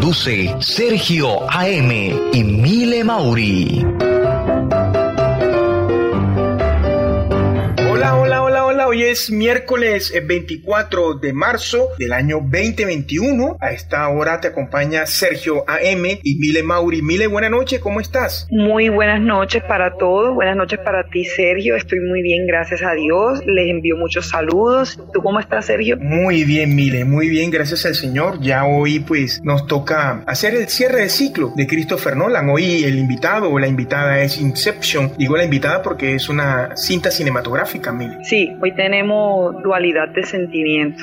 Conduce Sergio AM y Mile Mauri. Hoy es miércoles eh, 24 de marzo del año 2021. A esta hora te acompaña Sergio AM y Mile Mauri. Mile, buena noche, ¿cómo estás? Muy buenas noches para todos, buenas noches para ti Sergio, estoy muy bien, gracias a Dios, les envío muchos saludos. ¿Tú cómo estás Sergio? Muy bien, Mile, muy bien, gracias al Señor. Ya hoy pues nos toca hacer el cierre de ciclo de Christopher Nolan. Hoy el invitado o la invitada es Inception. Digo la invitada porque es una cinta cinematográfica, Mile. Sí, hoy tenemos dualidad de sentimientos.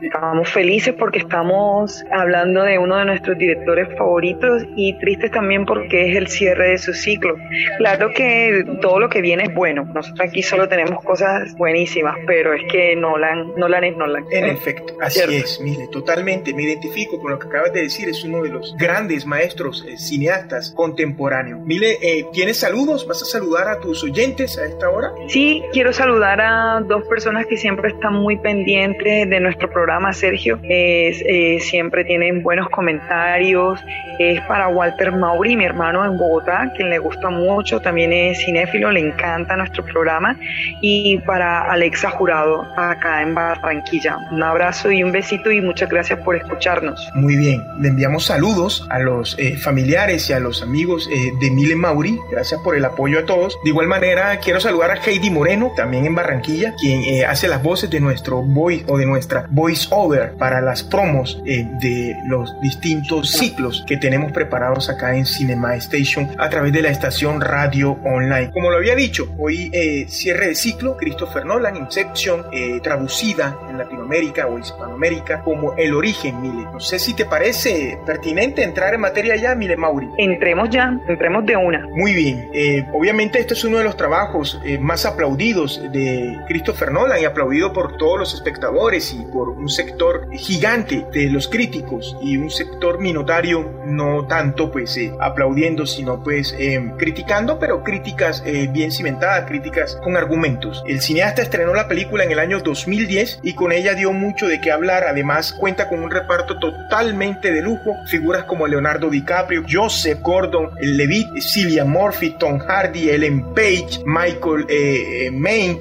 Estamos felices porque estamos hablando de uno de nuestros directores favoritos y tristes también porque es el cierre de su ciclo. Claro que todo lo que viene es bueno. Nosotros aquí solo tenemos cosas buenísimas, pero es que Nolan, Nolan es Nolan. En efecto, así ¿Cierto? es, Mile, totalmente. Me identifico con lo que acabas de decir. Es uno de los grandes maestros eh, cineastas contemporáneos. Mile, eh, ¿tienes saludos? ¿Vas a saludar a tus oyentes a esta hora? Sí, quiero saludar a dos personas que siempre están muy pendientes de nuestro programa, Sergio. Es, eh, siempre tienen buenos comentarios. Es para Walter Mauri, mi hermano en Bogotá, quien le gusta mucho, también es cinéfilo, le encanta nuestro programa. Y para Alexa Jurado, acá en Barranquilla. Un abrazo y un besito y muchas gracias por escucharnos. Muy bien, le enviamos saludos a los eh, familiares y a los amigos eh, de Mile Mauri. Gracias por el apoyo a todos. De igual manera, quiero saludar a Heidi Moreno, también en Barranquilla, quien eh, hace las voces de nuestro voice o de nuestra voice over para las promos eh, de los distintos ciclos que tenemos preparados acá en Cinema Station a través de la estación radio online. Como lo había dicho, hoy eh, cierre de ciclo, Christopher Nolan, Inception, eh, traducida en Latinoamérica o Hispanoamérica como El Origen, Mile. No sé si te parece pertinente entrar en materia ya, Mile Mauri. Entremos ya, entremos de una. Muy bien, eh, obviamente este es uno de los trabajos eh, más aplaudidos de Christopher Nolan y aplaudido por todos los espectadores y por un sector gigante de los críticos y un sector minoritario no tanto pues eh, aplaudiendo sino pues eh, criticando pero críticas eh, bien cimentadas, críticas con argumentos. El cineasta estrenó la película en el año 2010 y con ella dio mucho de qué hablar, además cuenta con un reparto totalmente de lujo, figuras como Leonardo DiCaprio, Joseph Gordon, Levitt, Cillian Murphy, Tom Hardy, Ellen Page, Michael eh,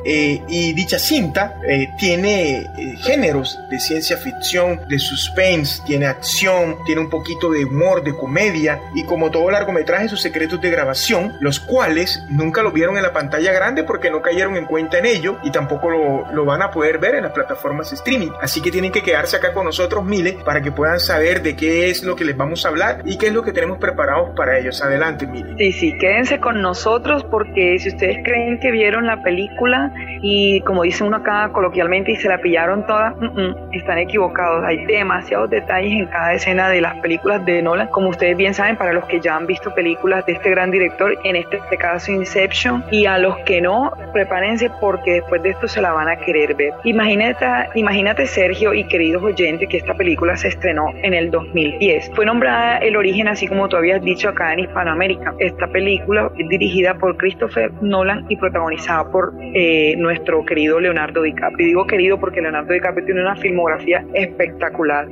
eh, y dicha cinta eh, tiene eh, géneros de ciencia ficción, de suspense, tiene acción, tiene un poquito de humor, de comedia y como todo largometraje sus secretos de grabación, los cuales nunca lo vieron en la pantalla grande porque no cayeron en cuenta en ello y tampoco lo, lo van a poder ver en las plataformas streaming. Así que tienen que quedarse acá con nosotros, Mile, para que puedan saber de qué es lo que les vamos a hablar y qué es lo que tenemos preparados para ellos. Adelante, Mile. Sí, sí, quédense con nosotros porque si ustedes creen que vieron la película y como dice uno acá coloquialmente y se la pillaron toda, mm, mm, están equivocados. Hay demasiados detalles en cada escena de las películas de Nolan, como ustedes bien saben, para los que ya han visto películas de este gran director, en este, este caso Inception, y a los que no, prepárense porque después de esto se la van a querer ver. Imagínate, imagínate Sergio y queridos oyentes que esta película se estrenó en el 2010. Fue nombrada El Origen, así como tú habías dicho acá en Hispanoamérica. Esta película es dirigida por Christopher Nolan y protagonizada por eh, nuestro querido Leonardo DiCaprio. Digo querido porque Leonardo DiCaprio tiene una filmografía espectacular.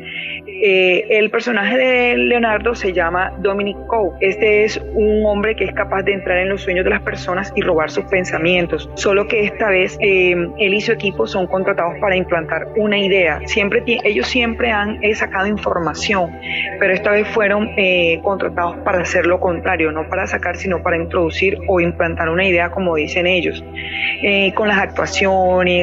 Eh, el personaje de Leonardo se llama Dominic Coe. Este es un hombre que es capaz de entrar en los sueños de las personas y robar sus pensamientos. Solo que esta vez eh, él y su equipo son contratados para implantar una idea. Siempre ellos siempre han sacado información, pero esta vez fueron eh, contratados para hacer lo contrario, no para sacar, sino para introducir o implantar una idea, como dicen ellos. con las actuaciones,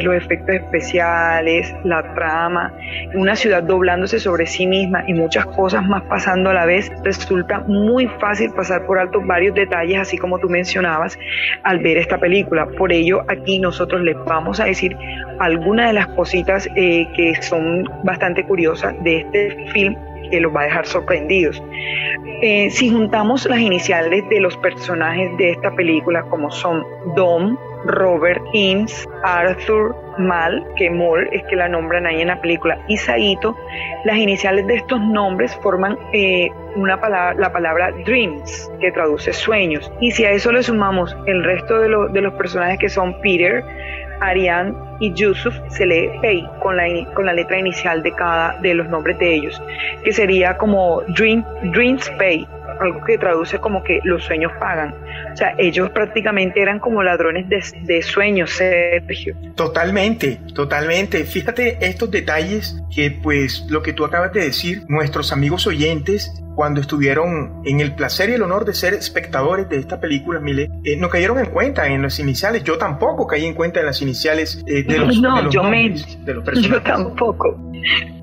los efectos especiales, la trama, una ciudad doblándose sobre sí misma y muchas cosas más pasando a la vez, resulta muy fácil pasar por alto varios detalles, así como tú mencionabas, al ver esta película. Por ello, aquí nosotros les vamos a decir algunas de las cositas eh, que son bastante curiosas de este film que los va a dejar sorprendidos. Eh, si juntamos las iniciales de los personajes de esta película, como son Dom, Robert Eames, Arthur Mal, que Moll es que la nombran ahí en la película, y Saito, las iniciales de estos nombres forman eh, una palabra, la palabra dreams, que traduce sueños. Y si a eso le sumamos el resto de, de los personajes que son Peter, Ariane y Yusuf, se lee Pei con la, con la letra inicial de cada de los nombres de ellos, que sería como Dream, Dreams Pay, algo que traduce como que los sueños pagan. O sea, ellos prácticamente eran como ladrones de, sueños, Sergio. Totalmente, totalmente. Fíjate estos detalles que pues lo que tú acabas de decir, nuestros amigos oyentes cuando estuvieron en el placer y el honor de ser espectadores de esta película, Mile, eh, no cayeron en cuenta en las iniciales. Yo tampoco caí en cuenta en las iniciales eh, de, los, no, yo de los personajes. Yo tampoco.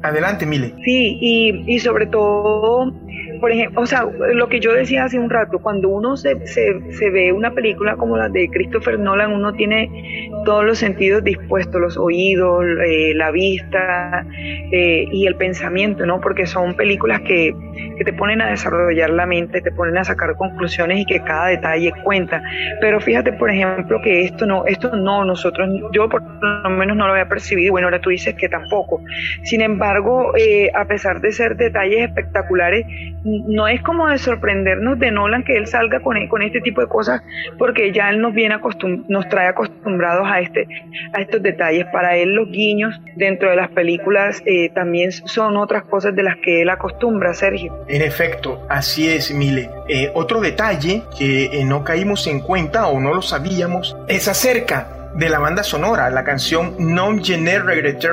Adelante, Mile. Sí, y, y sobre todo por ejemplo, o sea, lo que yo decía hace un rato, cuando uno se, se, ve una película como la de Christopher Nolan, uno tiene todos los sentidos dispuestos, los oídos, eh, la vista eh, y el pensamiento, ¿no? Porque son películas que, que, te ponen a desarrollar la mente, te ponen a sacar conclusiones y que cada detalle cuenta. Pero fíjate, por ejemplo, que esto no, esto no, nosotros, yo por lo menos no lo había percibido, bueno, ahora tú dices que tampoco. Sin embargo, eh, a pesar de ser detalles espectaculares, no es como de sorprendernos de Nolan que él salga con, con este tipo de cosas, porque ya él nos viene acostum nos trae acostumbrados a este a estos detalles. Para él los guiños dentro de las películas eh, también son otras cosas de las que él acostumbra, Sergio. En efecto, así es, Mile. Eh, otro detalle que no caímos en cuenta o no lo sabíamos es acerca de la banda sonora, la canción Non Je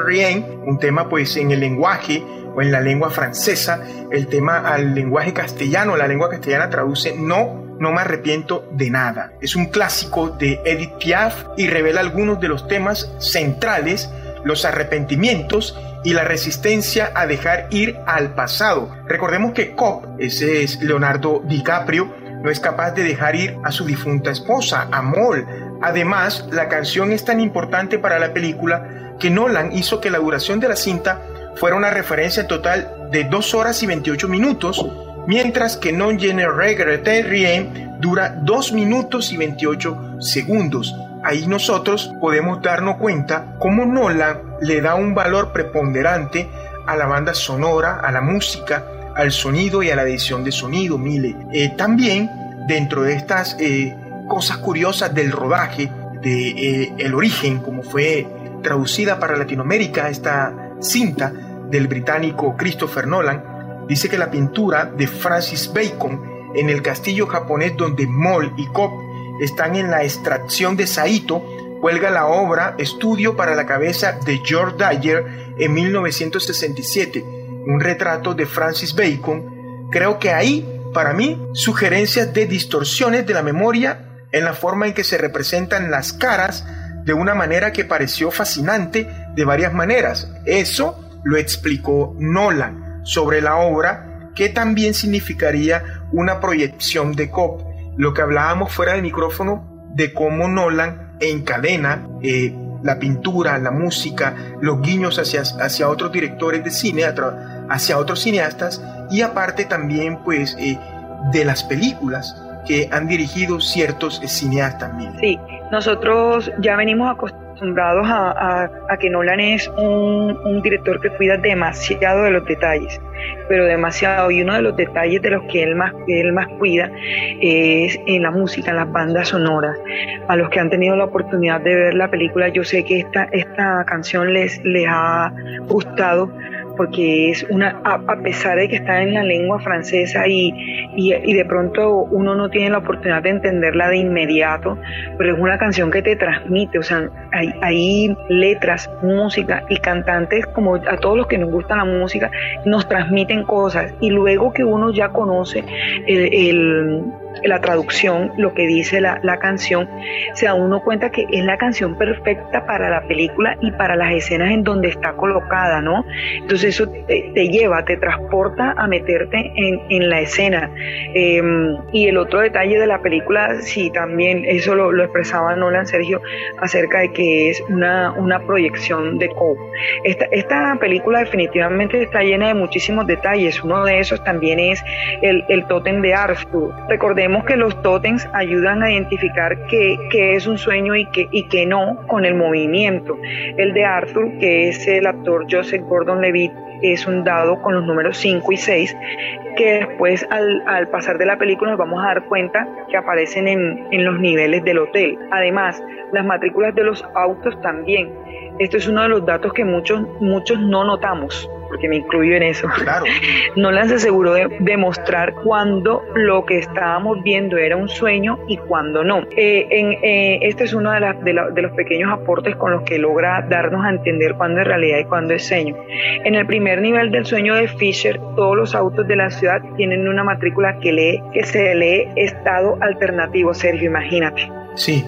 Rien, un tema pues en el lenguaje o en la lengua francesa, el tema al lenguaje castellano, la lengua castellana traduce no, no me arrepiento de nada. Es un clásico de Edith Piaf y revela algunos de los temas centrales, los arrepentimientos y la resistencia a dejar ir al pasado. Recordemos que Cop, ese es Leonardo DiCaprio, no es capaz de dejar ir a su difunta esposa, Amol. Además, la canción es tan importante para la película que Nolan hizo que la duración de la cinta fuera una referencia total de 2 horas y 28 minutos, mientras que Non Gene Regrette Rien dura 2 minutos y 28 segundos. Ahí nosotros podemos darnos cuenta cómo Nolan le da un valor preponderante a la banda sonora, a la música, al sonido y a la edición de sonido, Mile. Eh, también dentro de estas eh, cosas curiosas del rodaje, de eh, el origen, como fue traducida para Latinoamérica esta cinta, del británico Christopher Nolan, dice que la pintura de Francis Bacon en el castillo japonés donde Moll y Cobb están en la extracción de Saito, cuelga la obra Estudio para la cabeza de George Dyer en 1967, un retrato de Francis Bacon. Creo que ahí, para mí, sugerencias de distorsiones de la memoria en la forma en que se representan las caras de una manera que pareció fascinante de varias maneras. Eso lo explicó Nolan sobre la obra, que también significaría una proyección de Cobb. Lo que hablábamos fuera del micrófono de cómo Nolan encadena eh, la pintura, la música, los guiños hacia, hacia otros directores de cine, hacia otros cineastas y aparte también pues eh, de las películas que han dirigido ciertos cineastas también. Sí, nosotros ya venimos acostumbrados a, que Nolan es un, un, director que cuida demasiado de los detalles, pero demasiado. Y uno de los detalles de los que él más, él más cuida es en la música, en las bandas sonoras. A los que han tenido la oportunidad de ver la película, yo sé que esta, esta canción les, les ha gustado porque es una, a, pesar de que está en la lengua francesa y, y, de pronto uno no tiene la oportunidad de entenderla de inmediato, pero es una canción que te transmite, o sea, hay, hay letras, música y cantantes como a todos los que nos gusta la música, nos transmiten cosas. Y luego que uno ya conoce el la traducción, lo que dice la, canción, se da uno cuenta que es la canción perfecta para la película y para las escenas en donde está colocada, ¿no? Entonces eso te, lleva, te transporta a meterte en, la escena. Em, y el otro detalle de la película, sí, también eso lo, expresaba Nolan Sergio acerca de que es una, una proyección de Coe. Esta, esta película definitivamente está llena de muchísimos detalles. Uno de esos también es el, el tótem de Arthur. Recordemos que los tótems ayudan a identificar qué, es un sueño y qué, y qué no con el movimiento. El de Arthur, que es el actor Joseph Gordon-Levitt, es un dado con los números 5 y 6 que después al, pasar de la película nos vamos a dar cuenta que aparecen en, en los niveles del hotel. Además, las matrículas de los autos también. Esto es uno de los datos que muchos, muchos no notamos porque me incluyo en eso. Claro. Nolan se aseguró de demostrar cuándo lo que estábamos viendo era un sueño y cuándo no. Eh, en, eh, este es uno de, de, los pequeños aportes con los que logra darnos a entender cuándo es realidad y cuándo es sueño. En el primer nivel del sueño de Fisher, todos los autos de la ciudad tienen una matrícula que lee, que se lee estado alternativo, Sergio, imagínate. Sí,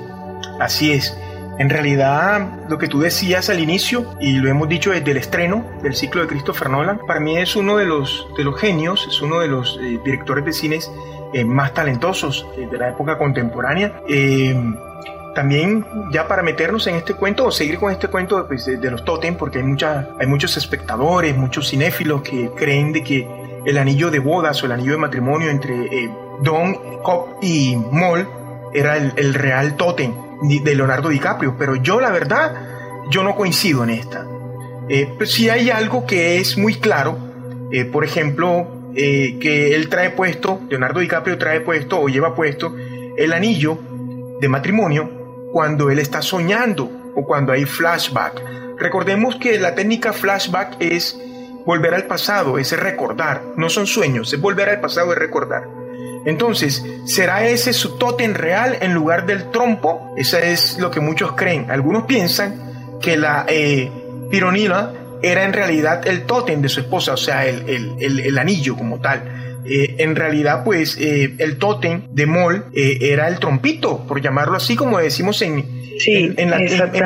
así es. En realidad, lo que tú decías al inicio, y lo hemos dicho desde el estreno del ciclo de Christopher Nolan, para mí es uno de los, de los genios, es uno de los eh, directores de cines eh, más talentosos eh, de la época contemporánea. también ya para meternos en este cuento o seguir con este cuento pues, de, los Totem, porque hay, mucha, hay muchos espectadores, muchos cinéfilos que creen de que el anillo de bodas o el anillo de matrimonio entre Don, Cobb y Moll era el, real Totem de Leonardo DiCaprio, pero yo la verdad, yo no coincido en esta. Eh, pues si hay algo que es muy claro, eh, por ejemplo, eh, que él trae puesto, Leonardo DiCaprio trae puesto o lleva puesto el anillo de matrimonio cuando él está soñando o cuando hay flashback. Recordemos que la técnica flashback es volver al pasado, es recordar, no son sueños, es volver al pasado, es recordar. Entonces, ¿será ese su tótem real en lugar del trompo? Eso es lo que muchos creen. Algunos piensan que la eh, pironila era en realidad el tótem de su esposa, o sea, el, anillo como tal. Eh, en realidad, pues, eh, el tótem de Mol era el trompito, por llamarlo así, como decimos en, en,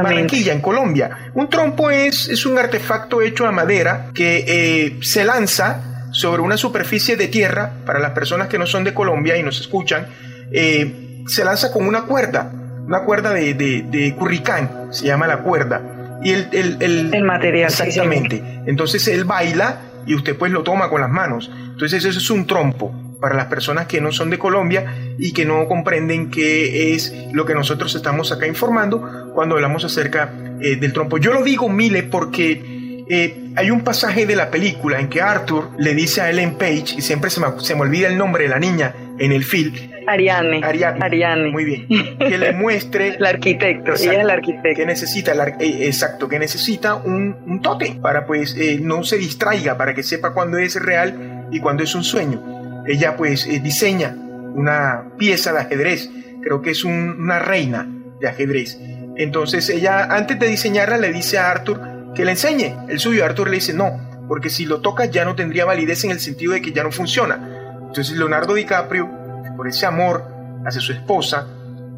Barranquilla, en Colombia. Un trompo es, es un artefacto hecho a madera que se lanza sobre una superficie de tierra, para las personas que no son de Colombia y nos escuchan, eh, se lanza con una cuerda, una cuerda de, de, curricán, se llama la cuerda. Y el, el, el, material. Exactamente. Entonces él baila y usted pues lo toma con las manos. Entonces eso es un trompo para las personas que no son de Colombia y que no comprenden qué es lo que nosotros estamos acá informando cuando hablamos acerca eh, del trompo. Yo lo digo, Mile, porque eh, hay un pasaje de la película en que Arthur le dice a Ellen Page, y siempre se me, se me olvida el nombre de la niña en el film. Ariane. Ariane. Muy bien. Que le muestre. el arquitecto. ella es el arquitecto. Que necesita, eh, exacto, que necesita un, un tote para pues eh, no se distraiga, para que sepa cuándo es real y cuándo es un sueño. Ella pues diseña una pieza de ajedrez. Creo que es una reina de ajedrez. Entonces ella, antes de diseñarla, le dice a Arthur que le enseñe. El suyo Arthur le dice no, porque si lo toca ya no tendría validez en el sentido de que ya no funciona. Entonces Leonardo DiCaprio, por ese amor hacia su esposa,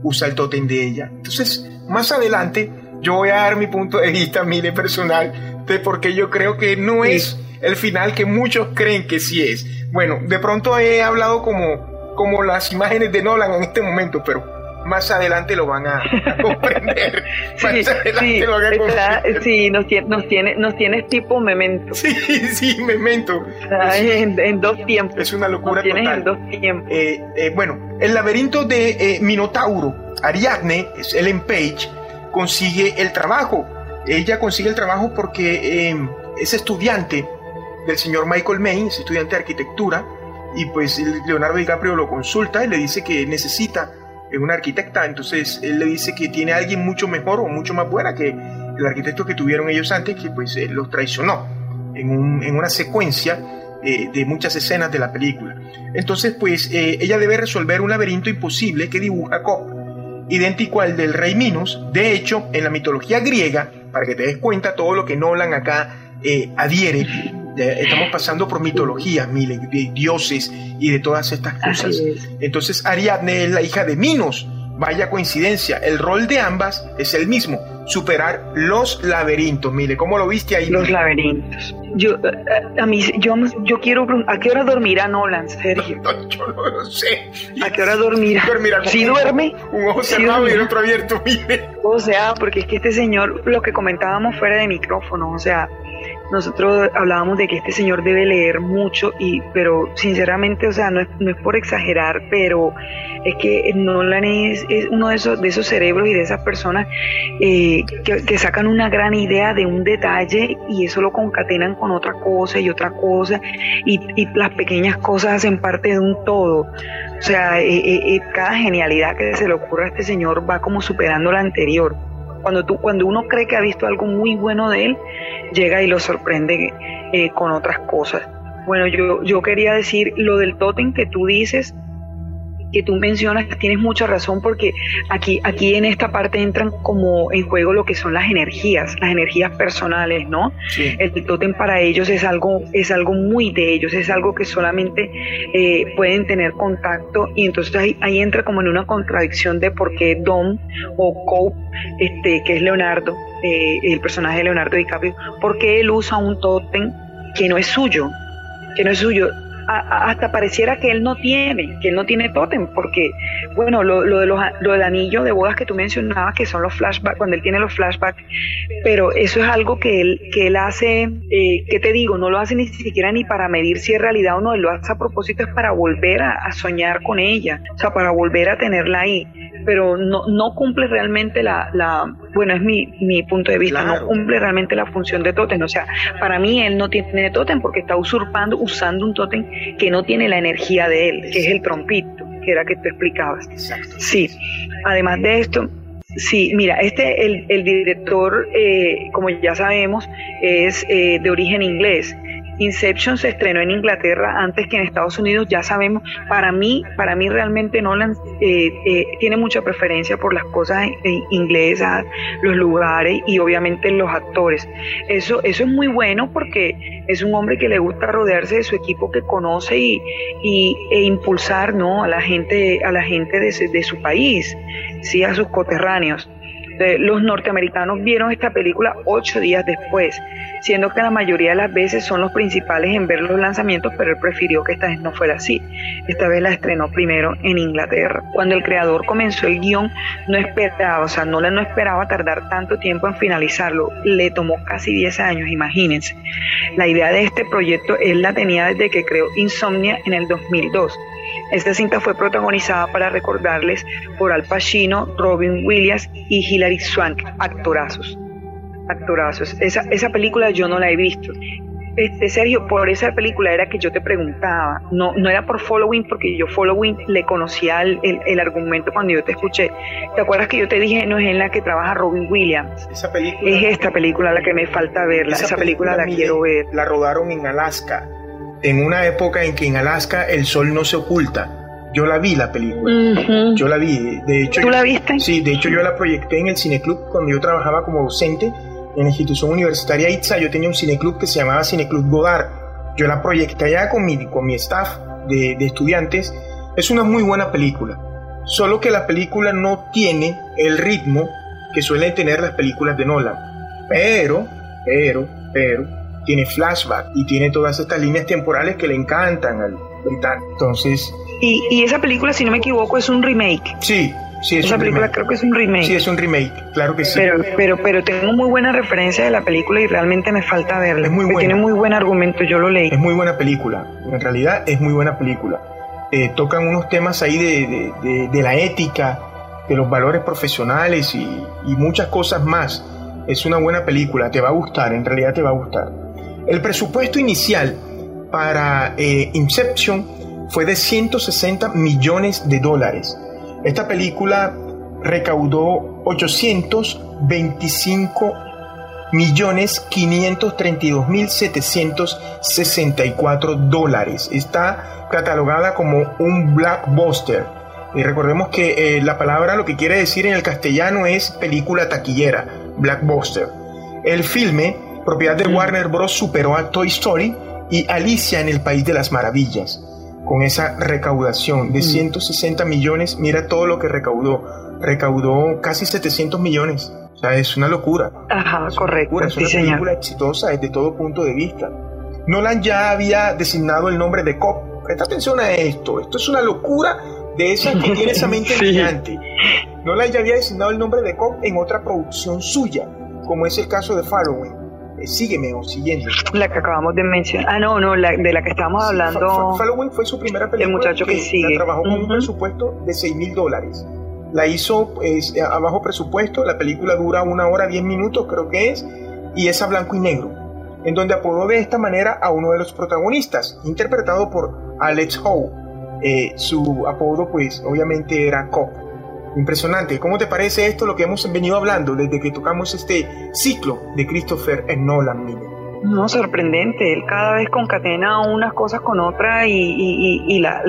usa el tótem de ella. Entonces, más adelante, yo voy a dar mi punto de vista, mire, personal, de por qué yo creo que no es el final que muchos creen que sí es. Bueno, de pronto he hablado como, como las imágenes de Nolan en este momento, pero más adelante lo van a, comprender. sí, más adelante sí, lo van a comprender. sí, nos, nos, tiene, nos tienes tipo memento. Sí, sí, memento. en, dos tiempos. Es una locura nos tienes en dos tiempos. Eh, eh, bueno, El laberinto de eh, Minotauro, Ariadne, es Ellen Page, consigue el trabajo. Ella consigue el trabajo porque eh, es estudiante del señor Michael May, es estudiante de arquitectura, y pues Leonardo DiCaprio lo consulta y le dice que necesita una arquitecta, entonces él le dice que tiene alguien mucho mejor o mucho más buena que el arquitecto que tuvieron ellos antes, que pues los traicionó en, una secuencia eh, de muchas escenas de la película. Entonces pues eh, ella debe resolver un laberinto imposible que dibuja Cobb, idéntico al del rey Minos, de hecho en la mitología griega, para que te des cuenta todo lo que Nolan acá eh, estamos pasando por mitologías, de dioses y de todas estas cosas. Entonces Ariadne es la hija de Minos. Vaya coincidencia, el rol de ambas es el mismo, superar los laberintos. Mire, ¿cómo lo viste ahí? Los laberintos. Yo, a, a mí, yo, yo quiero, ¿a qué hora dormirá Nolan, Sergio? yo no lo sé. ¿A qué hora dormirá? ¿Sí duerme? Un ojo cerrado y el otro abierto, mire. O sea, porque es que este señor, lo que comentábamos fuera de micrófono, o sea, nosotros hablábamos de que este señor debe leer mucho, y, pero sinceramente, o sea, no es, no es por exagerar, pero es que Nolan es, es uno de esos, de esos cerebros y de esas personas eh, que, sacan una gran idea de un detalle y eso lo concatenan con otra cosa y otra cosa, y, y las pequeñas cosas hacen parte de un todo. O sea, eh, eh, cada genialidad que se le ocurra a este señor va como superando la anterior. Cuando, tú, cuando uno cree que ha visto algo muy bueno de él, llega y lo sorprende eh, con otras cosas. Bueno, yo, yo quería decir lo del tótem que tú dices, que tú mencionas, tienes mucha razón porque aquí, aquí en esta parte entran como en juego lo que son las energías, las energías personales, ¿no? El tótem para ellos es algo, es algo muy de ellos, es algo que solamente eh, pueden tener contacto y entonces ahí, ahí, entra como en una contradicción de por qué Dom o Cope, este, que es Leonardo, eh, el personaje de Leonardo DiCaprio, por qué él usa un tótem que no es suyo, que no es suyo hasta pareciera que él no tiene, que él no tiene tótem, porque, bueno, lo, de los, lo del anillo de bodas que tú mencionabas, que son los flashbacks, cuando él tiene los flashbacks, pero eso es algo que él, que él hace, eh, ¿qué te digo? No lo hace ni siquiera ni para medir si es realidad o no, él lo hace a propósito, es para volver a, soñar con ella, o sea, para volver a tenerla ahí, pero no, no cumple realmente la, la bueno, es mi, mi punto de vista, no cumple realmente la función de tótem, o sea, para mí él no tiene tótem porque está usurpando, usando un tótem que no tiene la energía de él, que es el trompito, que era que tú explicabas. Sí, además de esto, sí, mira, este, el, el director, eh, como ya sabemos, es eh, de origen inglés Inception se estrenó en Inglaterra antes que en Estados Unidos, ya sabemos, para mí, para mí realmente Nolan eh, eh, tiene mucha preferencia por las cosas inglesas, los lugares y obviamente los actores. Eso, eso es muy bueno porque es un hombre que le gusta rodearse de su equipo que conoce y, e impulsar ¿no? a la gente, a la gente de, de su país, sí, a sus coterráneos los norteamericanos vieron esta película ocho días después, siendo que la mayoría de las veces son los principales en ver los lanzamientos, pero él prefirió que esta vez no fuera así. Esta vez la estrenó primero en Inglaterra. Cuando el creador comenzó el guion, no esperaba, o sea, no, no esperaba tardar tanto tiempo en finalizarlo. Le tomó casi 10 años, imagínense. La idea de este proyecto él la tenía desde que creó Insomnia en el 2002 esta cinta fue protagonizada para recordarles por Al Pacino, Robin Williams y Hilary Swank, actorazos. Actorazos. Esa, esa película yo no la he visto. Este, Sergio, por esa película era que yo te preguntaba, no, no era por Following, porque yo Following le conocía el, el, argumento cuando yo te escuché. ¿Te acuerdas que yo te dije, no es en la que trabaja Robin Williams? Esa película. Es esta película la que me falta verla, esa, película, la quiero ver. La rodaron en Alaska en una época en que en Alaska el sol no se oculta. Yo la vi la película. Yo la vi. De hecho, ¿Tú la viste? Sí, de hecho yo la proyecté en el cineclub cuando yo trabajaba como docente en la institución universitaria ITSA. Yo tenía un cineclub que se llamaba Cineclub Godard. Yo la proyecté allá con mi, con mi staff de, de estudiantes. Es una muy buena película. Solo que la película no tiene el ritmo que suelen tener las películas de Nolan. Pero, pero, pero, tiene flashback y tiene todas estas líneas temporales que le encantan al británico. Entonces... Y, y esa película, si no me equivoco, es un remake. Sí, Sí, es Esa película creo que es un remake. Sí, es un remake, claro que sí. Pero, pero, pero tengo muy buena referencia de la película y realmente me falta verla. Es muy buena. Tiene muy buen argumento, yo lo leí. Es muy buena película. En realidad es muy buena película. eh, tocan unos temas ahí de, la ética, de los valores profesionales y, muchas cosas más. Es una buena película, te va a gustar, en realidad te va a gustar. El presupuesto inicial para eh, Inception fue de 160 millones de dólares. Esta película recaudó 825 millones 532 mil 764 dólares. Está catalogada como un blockbuster. Y recordemos que eh, la palabra lo que quiere decir en el castellano es película taquillera, blockbuster. El filme, propiedad de. Warner Bros., superó a Toy Story y Alicia en el País de las Maravillas. Con esa recaudación de 160 mm. millones, mira todo lo que recaudó. Recaudó casi 700 millones es una locura. Ajá, correcto. Es una película exitosa desde todo punto de vista. Nolan ya había designado el nombre de Cop. Presta atención a esto. Esto es una locura de esa que tiene esa mente brillante. Nolan ya había designado el nombre de Cop en otra producción suya, como es el caso de Following. Eh, sígueme o siguiendo. La que acabamos de mencionar. Ah, no, no, de la que estábamos hablando. Following fue su primera película. El muchacho que, sigue. trabajó con un presupuesto de 6 mil dólares la hizo pues, a bajo presupuesto, la película dura una hora, diez minutos creo que es, y es a blanco y negro, en donde apodó de esta manera a uno de los protagonistas, interpretado por Alex Howe. Eh, su apodo pues obviamente era Cop. Impresionante. ¿Cómo te parece esto lo que hemos venido hablando desde que tocamos este ciclo de Christopher Nolan Miller? No, sorprendente. Él cada vez concatena unas cosas con otras y, la,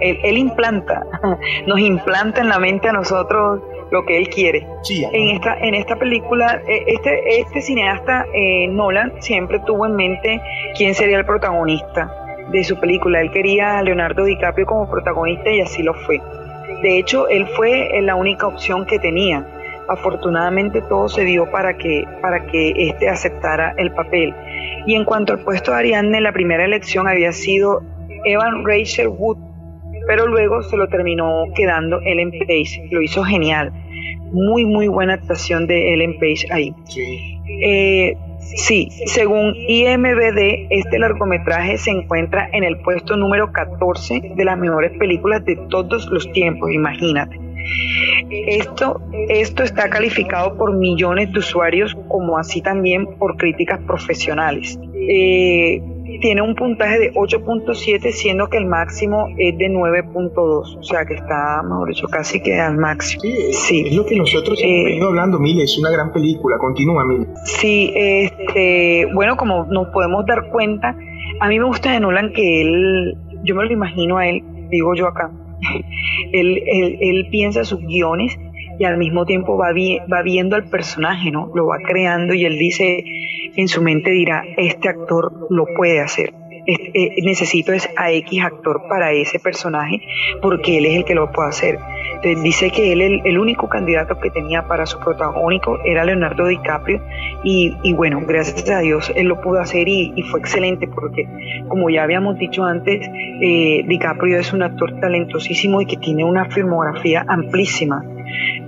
él, implanta, nos implanta en la mente a nosotros lo que él quiere. en esta en esta película, e, este, este cineasta eh, Nolan siempre tuvo en mente quién sería el protagonista de su película. Él quería a Leonardo DiCaprio como protagonista y así lo fue. De hecho, él fue la única opción que tenía afortunadamente todo se dio para que, para que éste aceptara el papel. Y en cuanto al puesto de Ariadne, la primera elección había sido Evan Rachel Wood, pero luego se lo terminó quedando Ellen Page. Lo hizo genial. Muy, muy buena actuación de Ellen Page ahí. Sí. Eh, sí, según IMBD, este largometraje se encuentra en el puesto número 14 de las mejores películas de todos los tiempos, imagínate. Esto, esto está calificado por millones de usuarios como así también por críticas profesionales. Eh, tiene un puntaje de 8.7 siendo que el máximo es de 9.2, o sea que está, mejor dicho, casi que al máximo. Sí, es lo que nosotros hemos eh, venido hablando, Mile, es una gran película, continúa, Mile. Sí, este, bueno, como nos podemos dar cuenta, a mí me gusta de Nolan que él, yo me lo imagino a él, digo yo acá, él, él, piensa sus guiones y al mismo tiempo va, va viendo al personaje, ¿no? Lo va creando y él dice, en su mente dirá, este actor lo puede hacer. Eh, necesito es a X actor para ese personaje porque él es el que lo puede hacer. Dice que él el, único candidato que tenía para su protagónico era Leonardo DiCaprio y, y bueno, gracias a Dios él lo pudo hacer y, fue excelente porque como ya habíamos dicho antes, eh, DiCaprio es un actor talentosísimo y que tiene una filmografía amplísima.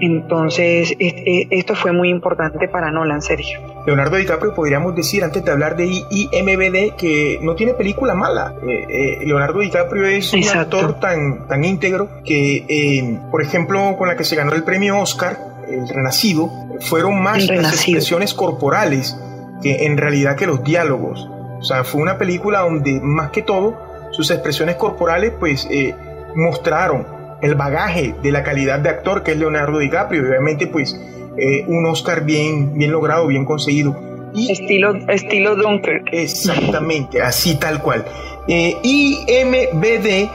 Entonces, este, esto fue muy importante para Nolan, Sergio. Leonardo DiCaprio podríamos decir, antes de hablar de IMBD, que no tiene película mala. Eh, eh, Leonardo DiCaprio es un actor tan, tan íntegro que, eh, por ejemplo, con la que se ganó el premio Oscar, El Renacido, fueron más las expresiones corporales que en realidad que los diálogos. O sea, fue una película donde más que todo sus expresiones corporales pues mostraron el bagaje de la calidad de actor que es Leonardo DiCaprio. obviamente, pues, eh, un Oscar bien, bien logrado, bien conseguido. Y, estilo, estilo Dunkirk. Exactamente, así tal cual. Eh, IMBD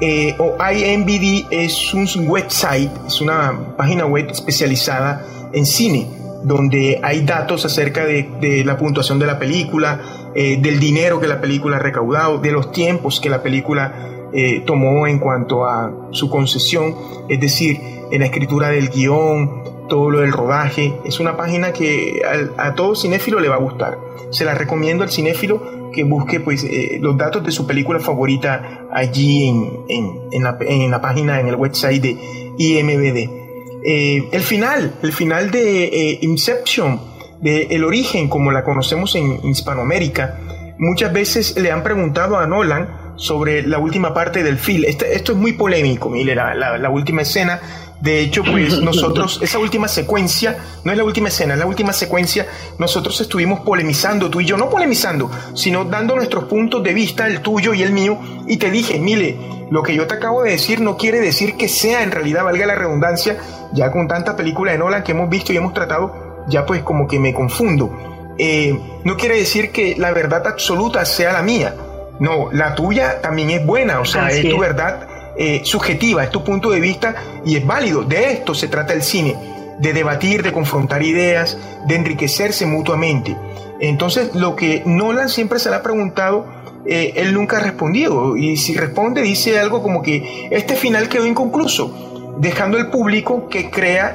eh, o IMBD es un website, es una página web especializada en cine, donde hay datos acerca de, de la puntuación de la película, del dinero que la película ha recaudado, de los tiempos que la película eh, tomó en cuanto a su concesión, es decir, en la escritura del guion, todo lo del rodaje. Es una página que a, todo cinéfilo le va a gustar. Se la recomiendo al cinéfilo que busque pues, eh, los datos de su película favorita allí en, la, página, en el website de IMBD. Eh, el final, el final de Inception, de El origen como la conocemos en Hispanoamérica, muchas veces le han preguntado a Nolan sobre la última parte del film. Este, esto es muy polémico, mire, la, la, última escena. De hecho, pues nosotros, esa última secuencia, no es la última escena, es la última secuencia, nosotros estuvimos polemizando, tú y yo, no polemizando, sino dando nuestros puntos de vista, el tuyo y el mío, y te dije, mire, lo que yo te acabo de decir no quiere decir que sea en realidad, valga la redundancia, ya con tanta película de Nolan que hemos visto y hemos tratado, ya pues como que me confundo. Eh, no quiere decir que la verdad absoluta sea la mía. No, la tuya también es buena, o sea, es tu verdad eh, subjetiva, es tu punto de vista y es válido. De esto se trata el cine, de debatir, de confrontar ideas, de enriquecerse mutuamente. Entonces, lo que Nolan siempre se le ha preguntado, eh, él nunca ha respondido. Y si responde, dice algo como que este final quedó inconcluso, dejando al público que crea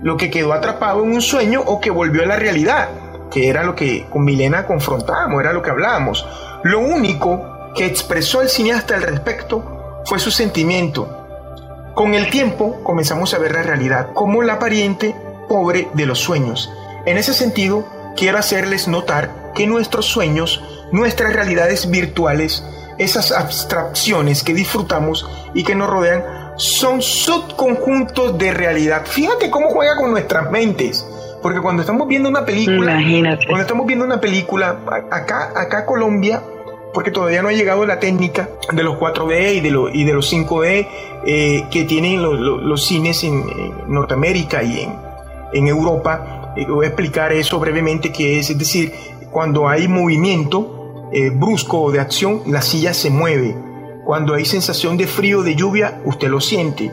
lo que quedó atrapado en un sueño o que volvió a la realidad que era lo que con Milena confrontábamos, era lo que hablábamos. Lo único que expresó el cineasta al respecto fue su sentimiento. Con el tiempo comenzamos a ver la realidad como la pariente pobre de los sueños. En ese sentido, quiero hacerles notar que nuestros sueños, nuestras realidades virtuales, esas abstracciones que disfrutamos y que nos rodean, son subconjuntos de realidad. Fíjate cómo juega con nuestras mentes. Porque cuando estamos viendo una película, cuando estamos viendo una película, acá, acá Colombia, porque todavía no ha llegado la técnica de los 4D y de, los 5D eh, que tienen los cines en, Norteamérica y en, en Europa. Eh, voy a explicar eso brevemente, que es, es decir, cuando hay movimiento eh, brusco de acción, la silla se mueve. Cuando hay sensación de frío, de lluvia, usted lo siente.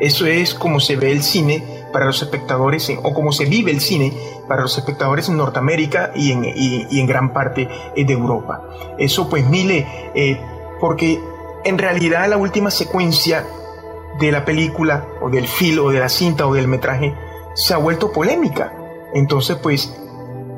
Eso es como se ve el cine para los espectadores, o como se vive el cine para los espectadores en Norteamérica y en, y, en gran parte eh, de Europa. Eso pues mile, eh, porque en realidad la última secuencia de la película o del filo o de la cinta o del metraje se ha vuelto polémica. Entonces pues,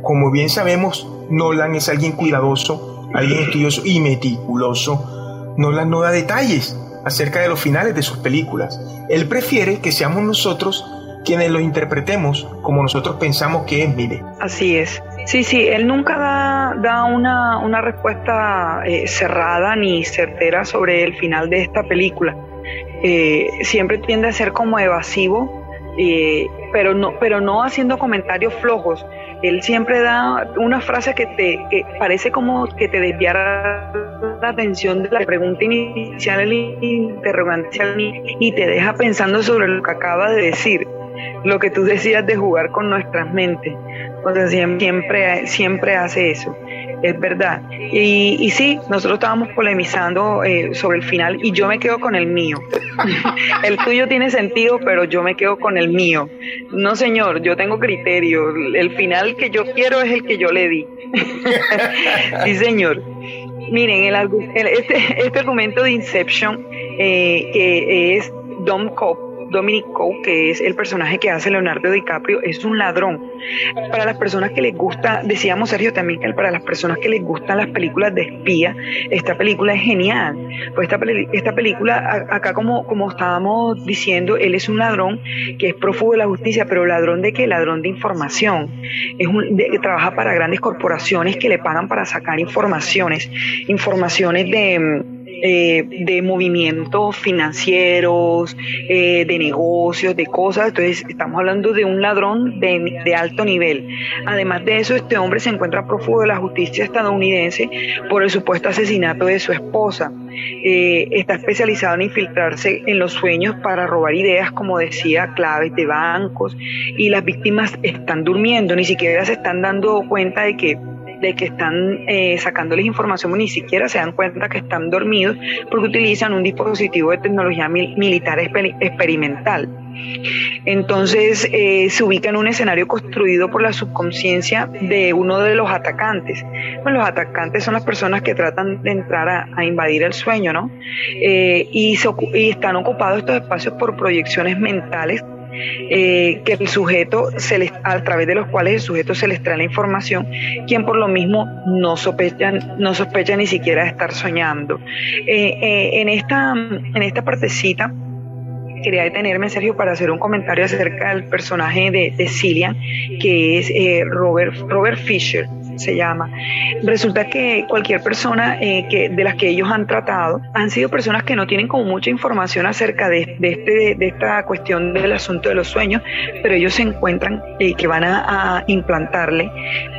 como bien sabemos, Nolan es alguien cuidadoso, alguien estudioso y meticuloso. Nolan no da detalles acerca de los finales de sus películas. Él prefiere que seamos nosotros quienes lo interpretemos como nosotros pensamos que es, mire. Así es. Sí, sí, él nunca da, da una, respuesta eh, cerrada ni certera sobre el final de esta película. Eh, siempre tiende a ser como evasivo, eh, pero, no, pero no haciendo comentarios flojos. Él siempre da una frase que te que parece como que te desviara la atención de la pregunta inicial, el interrogante y te deja pensando sobre lo que acaba de decir lo que tú decías de jugar con nuestras mentes. O sea, siempre, siempre hace eso, es verdad. Y, sí, nosotros estábamos polemizando eh, sobre el final y yo me quedo con el mío. el tuyo tiene sentido, pero yo me quedo con el mío. No, señor, yo tengo criterio. El final que yo quiero es el que yo le di. sí, señor. Miren, el, este, este argumento de Inception, eh, que es Dom Cobb, Dominic Coe, que es el personaje que hace Leonardo DiCaprio, es un ladrón. Para las personas que les gusta, decíamos Sergio también que para las personas que les gustan las películas de espía, esta película es genial. Pues esta, película, acá como, como estábamos diciendo, él es un ladrón que es prófugo de la justicia, pero ladrón de qué? Ladrón de información. Es un, que trabaja para grandes corporaciones que le pagan para sacar informaciones, informaciones de eh, de movimientos financieros, eh, de negocios, de cosas. Entonces, estamos hablando de un ladrón de, alto nivel. Además de eso, este hombre se encuentra prófugo de la justicia estadounidense por el supuesto asesinato de su esposa. Eh, está especializado en infiltrarse en los sueños para robar ideas, como decía, claves de bancos. Y las víctimas están durmiendo, ni siquiera se están dando cuenta de que de que están eh, sacándoles información, ni siquiera se dan cuenta que están dormidos porque utilizan un dispositivo de tecnología militar experimental. Entonces eh, se ubica en un escenario construido por la subconsciencia de uno de los atacantes. Bueno, los atacantes son las personas que tratan de entrar a, invadir el sueño, ¿no? Eh, y están ocupados estos espacios por proyecciones mentales eh, que el sujeto, se les, a través de los cuales el sujeto se les trae la información, quien por lo mismo no sospecha, no sospecha ni siquiera de estar soñando. Eh, eh, en, esta, en esta partecita, quería detenerme, Sergio, para hacer un comentario acerca del personaje de, de Cillian, que es Robert, Robert Fisher. Se llama. Resulta que cualquier persona eh, que, de las que ellos han tratado han sido personas que no tienen como mucha información acerca de, de este, de esta cuestión del asunto de los sueños, pero ellos se encuentran eh, que van a, implantarle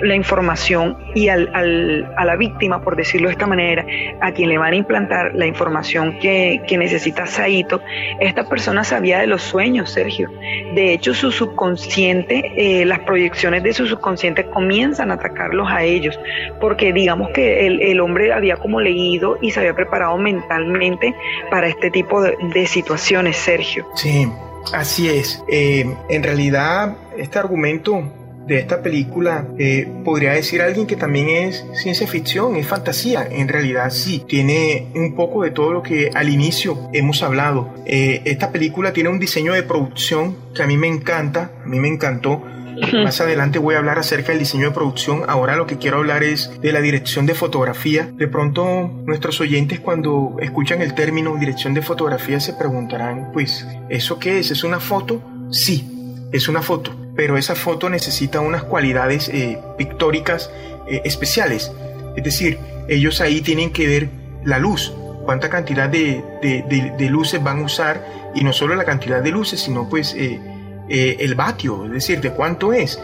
la información y al, al, a la víctima, por decirlo de esta manera, a quien le van a implantar la información que, que necesita Saito, esta persona sabía de los sueños, Sergio. De hecho, su subconsciente, eh, las proyecciones de su subconsciente comienzan a atacarlos a ellos, porque digamos que el, hombre había como leído y se había preparado mentalmente para este tipo de, de situaciones, Sergio. Sí, así es. Eh, en realidad, este argumento de esta película eh, podría decir alguien que también es ciencia ficción, es fantasía. En realidad sí, tiene un poco de todo lo que al inicio hemos hablado. Eh, esta película tiene un diseño de producción que a mí me encanta, a mí me encantó. Más adelante voy a hablar acerca del diseño de producción. Ahora lo que quiero hablar es de la dirección de fotografía. De pronto nuestros oyentes cuando escuchan el término dirección de fotografía se preguntarán, pues, ¿eso qué es? ¿Es una foto? Sí, es una foto pero esa foto necesita unas cualidades eh, pictóricas eh, especiales. Es decir, ellos ahí tienen que ver la luz, cuánta cantidad de, luces van a usar, y no solo la cantidad de luces, sino pues eh, el vatio, es decir, de cuánto es.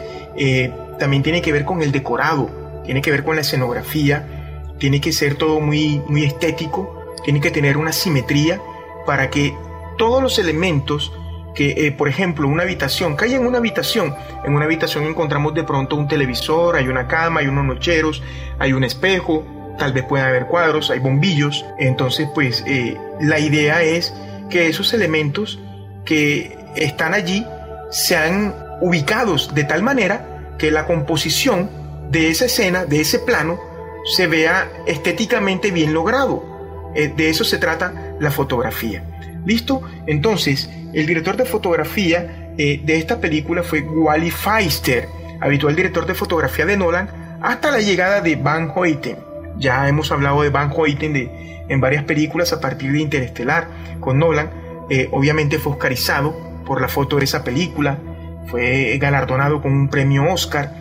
también tiene que ver con el decorado, tiene que ver con la escenografía, tiene que ser todo muy, muy estético, tiene que tener una simetría para que todos los elementos que, eh, por ejemplo, una habitación, que hay en una habitación, en una habitación encontramos de pronto un televisor, hay una cama, hay unos nocheros, hay un espejo, tal vez pueda haber cuadros, hay bombillos, entonces pues eh, la idea es que esos elementos que están allí sean ubicados de tal manera que la composición de esa escena, de ese plano, se vea estéticamente bien logrado. Eh, de eso se trata la fotografía. ¿Listo? Entonces, el director de fotografía eh, de esta película fue Wally Feister, habitual director de fotografía de Nolan, hasta la llegada de Van Hoyten. Ya hemos hablado de Van Hoyten de, en varias películas a partir de Interestelar con Nolan. Eh, obviamente fue oscarizado por la foto de esa película, fue galardonado con un premio Oscar,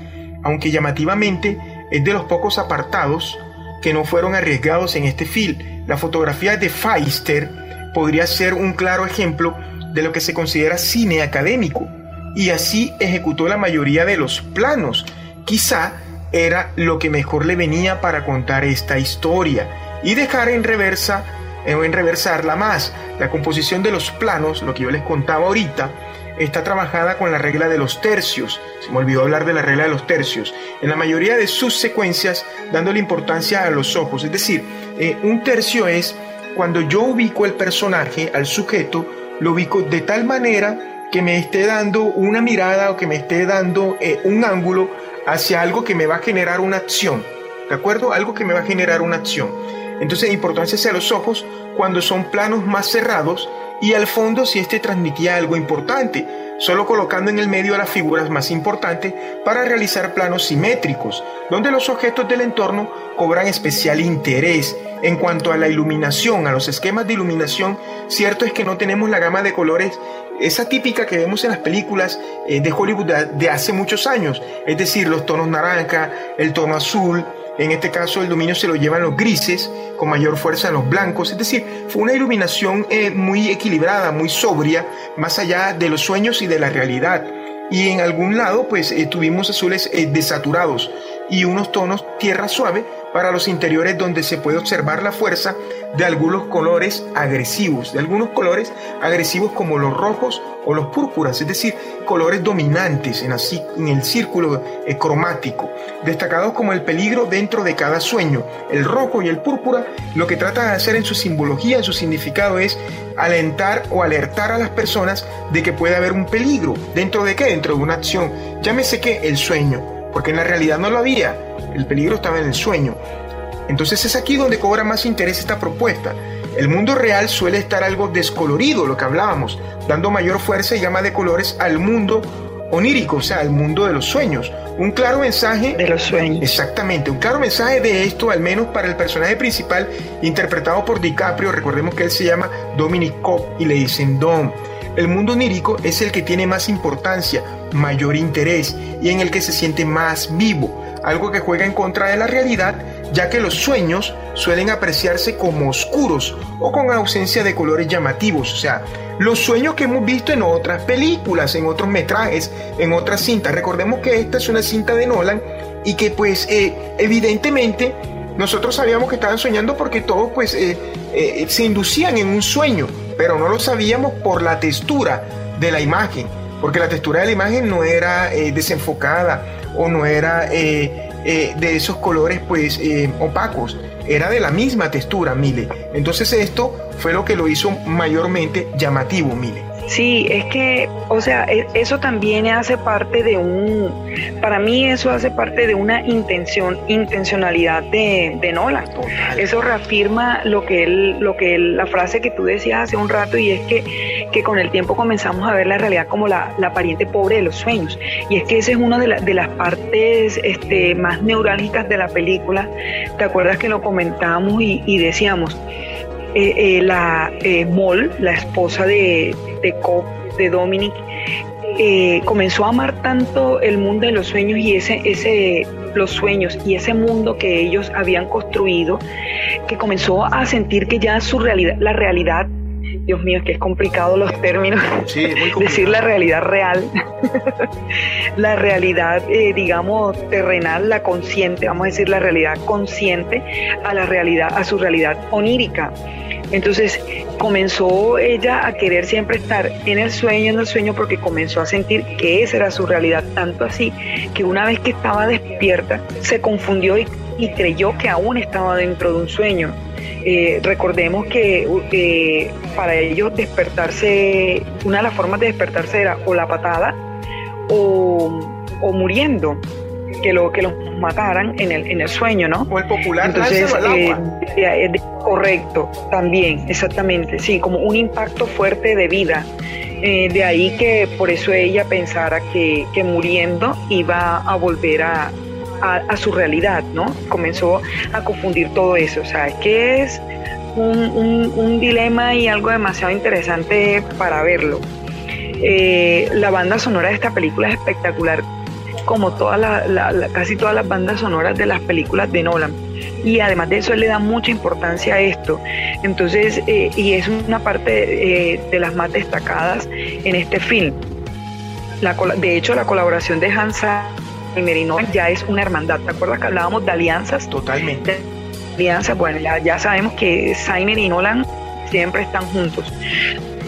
aunque llamativamente es de los pocos apartados que no fueron arriesgados en este film. La fotografía de Feister podría ser un claro ejemplo de lo que se considera cine académico, y así ejecutó la mayoría de los planos. Quizá era lo que mejor le venía para contar esta historia y dejar en reversa en reversarla más. La composición de los planos, lo que yo les contaba ahorita, está trabajada con la regla de los tercios. Se me olvidó hablar de la regla de los tercios. En la mayoría de sus secuencias, dándole importancia a los ojos. Es decir, eh, un tercio es cuando yo ubico el personaje, al sujeto, lo ubico de tal manera que me esté dando una mirada o que me esté dando eh, un ángulo hacia algo que me va a generar una acción. ¿De acuerdo? Algo que me va a generar una acción. Entonces, importancia hacia los ojos cuando son planos más cerrados y al fondo si este transmitía algo importante, solo colocando en el medio a las figuras más importantes para realizar planos simétricos, donde los objetos del entorno cobran especial interés en cuanto a la iluminación, a los esquemas de iluminación, cierto es que no tenemos la gama de colores, esa típica que vemos en las películas eh, de Hollywood de hace muchos años, es decir, los tonos naranja, el tono azul, en este caso el dominio se lo llevan los grises, con mayor fuerza los blancos, es decir, fue una iluminación eh, muy equilibrada, muy sobria, más allá de los sueños y de la realidad. Y en algún lado pues eh, tuvimos azules desaturados y unos tonos tierra suave para los interiores donde se puede observar la fuerza de algunos colores agresivos, de algunos colores agresivos como los rojos o los púrpuras, es decir, colores dominantes en, el círculo eh, cromático, destacados como el peligro dentro de cada sueño. El rojo y el púrpura lo que tratan de hacer en su simbología, en su significado es alentar o alertar a las personas de que puede haber un peligro. ¿Dentro de qué? Dentro de una acción. Llámese que el sueño, porque en la realidad no lo había el peligro estaba en el sueño. Entonces es aquí donde cobra más interés esta propuesta. El mundo real suele estar algo descolorido, lo que hablábamos, dando mayor fuerza y gama de colores al mundo onírico, o sea, al mundo de los sueños. Un claro mensaje de los sueños. Exactamente, un claro mensaje de esto, al menos para el personaje principal interpretado por DiCaprio. Recordemos que él se llama Dominic Cobb y le dicen Dom. El mundo onírico es el que tiene más importancia, mayor interés y en el que se siente más vivo, algo que juega en contra de la realidad, ya que los sueños suelen apreciarse como oscuros o con ausencia de colores llamativos, o sea, los sueños que hemos visto en otras películas, en otros metrajes, en otras cintas. Recordemos que esta es una cinta de Nolan y que pues eh, evidentemente nosotros sabíamos que estaban soñando porque todos pues eh, eh, se inducían en un sueño, pero no lo sabíamos por la textura de la imagen, porque la textura de la imagen no era desenfocada o no era de esos colores pues opacos, era de la misma textura, Mile. Entonces esto fue lo que lo hizo mayormente llamativo, Mile. Sí, es que, o sea, e, eso también hace parte de un, para mí eso hace parte de una intención, intencionalidad de, de Nolan. Eso reafirma lo que él, lo que la frase que tú decías hace un rato y es que, que con el tiempo comenzamos a ver la realidad como la, la pariente pobre de los sueños. Y es que esa es una de, de las partes este, más neurálgicas de la película. ¿Te acuerdas que lo comentábamos y, y decíamos? Eh, eh, la eh, Moll, la esposa de, de Dominic, comenzó a amar tanto el mundo de los sueños y ese, ese, los sueños y ese mundo que ellos habían construido, que comenzó a sentir que ya su realidad, la realidad Dios mío, es que es complicado los términos. Sí, Decir la realidad real, la realidad, digamos, terrenal, la consciente, vamos a decir la realidad consciente a la realidad, a su realidad onírica. Entonces comenzó ella a querer siempre estar en el sueño, en el sueño, porque comenzó a sentir que esa era su realidad, tanto así que una vez que estaba despierta se confundió y, creyó que aún estaba dentro de un sueño. Eh, recordemos que eh, para ellos despertarse, una de las formas de despertarse era o la patada o, o muriendo que lo que los mataran en el, en el sueño, ¿no? O el popular Entonces, eh, correcto, también, exactamente, sí, como un impacto fuerte de vida. Eh, de ahí que por eso ella pensara que, que muriendo iba a volver a, a, su realidad, ¿no? Comenzó a confundir todo eso, o sea, es que es un, un, un dilema y algo demasiado interesante para verlo. la banda sonora de esta película es espectacular como casi todas las bandas sonoras de las películas de Nolan. Y además de eso, él le da mucha importancia a esto. Entonces, eh, y es una parte eh, de las más destacadas en este film. De hecho, la colaboración de Hans Zimmer y Nolan ya es una hermandad. ¿Te acuerdas que hablábamos de alianzas? Totalmente. alianzas, bueno, ya, ya sabemos que Zimmer y Nolan siempre están juntos.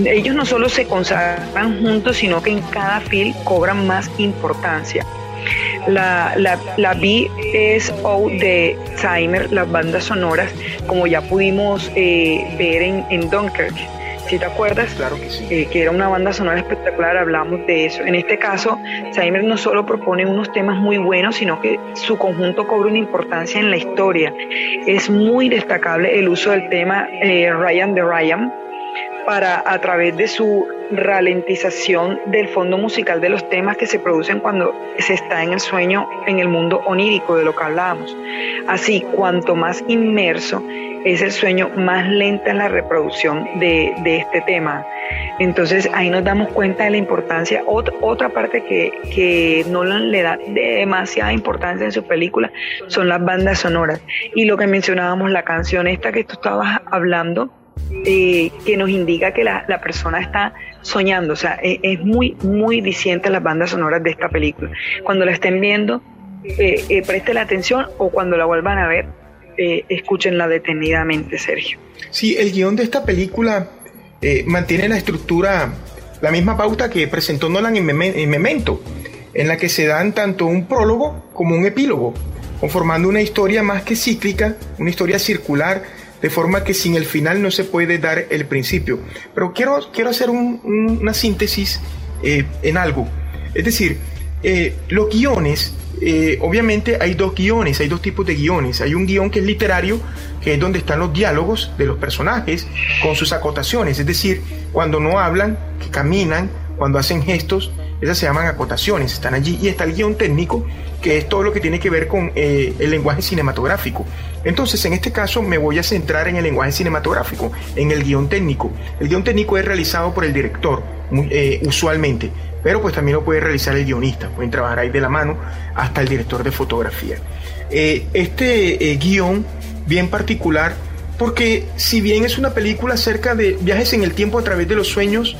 Ellos no solo se consagran juntos, sino que en cada film cobran más importancia la, la, la BSO de Timer, las bandas sonoras, como ya pudimos eh, ver en, en Dunkirk. Si te acuerdas? Claro que sí. Eh, que era una banda sonora espectacular, hablamos de eso. En este caso, Timer no solo propone unos temas muy buenos, sino que su conjunto cobra una importancia en la historia. Es muy destacable el uso del tema eh, Ryan de Ryan, para a través de su ralentización del fondo musical de los temas que se producen cuando se está en el sueño, en el mundo onírico de lo que hablábamos. Así, cuanto más inmerso es el sueño, más lenta es la reproducción de, este tema. Entonces ahí nos damos cuenta de la importancia. Otra, parte que, que Nolan le da demasiada importancia en su película son las bandas sonoras. Y lo que mencionábamos, la canción esta que tú estabas hablando, eh, que nos indica que la, persona está soñando. O sea, e, es, muy, muy diciente las bandas sonoras de esta película. Cuando la estén viendo, eh, eh, preste la atención o cuando la vuelvan a ver, escúchenla detenidamente, Sergio. Sí, el guion de esta película mantiene la estructura, la misma pauta que presentó Nolan en Memento, en la que se dan tanto un prólogo como un epílogo, conformando una historia más que cíclica, una historia circular de forma que sin el final no se puede dar el principio. Pero quiero, quiero hacer una síntesis eh, en algo. Es decir, eh, los guiones, eh, obviamente hay dos guiones, hay dos tipos de guiones. Hay un guion que es literario, que es donde están los diálogos de los personajes con sus acotaciones, es decir, cuando no hablan, que caminan, cuando hacen gestos Esas se llaman acotaciones, están allí. Y está el guion técnico, que es todo lo que tiene que ver con el lenguaje cinematográfico. Entonces, en este caso me voy a centrar en el lenguaje cinematográfico, en el guion técnico. El guion técnico es realizado por el director, eh, usualmente, pero pues también lo puede realizar el guionista, pueden trabajar ahí de la mano hasta el director de fotografía. Eh, este guion bien particular, porque si bien es una película acerca de viajes en el tiempo a través de los sueños,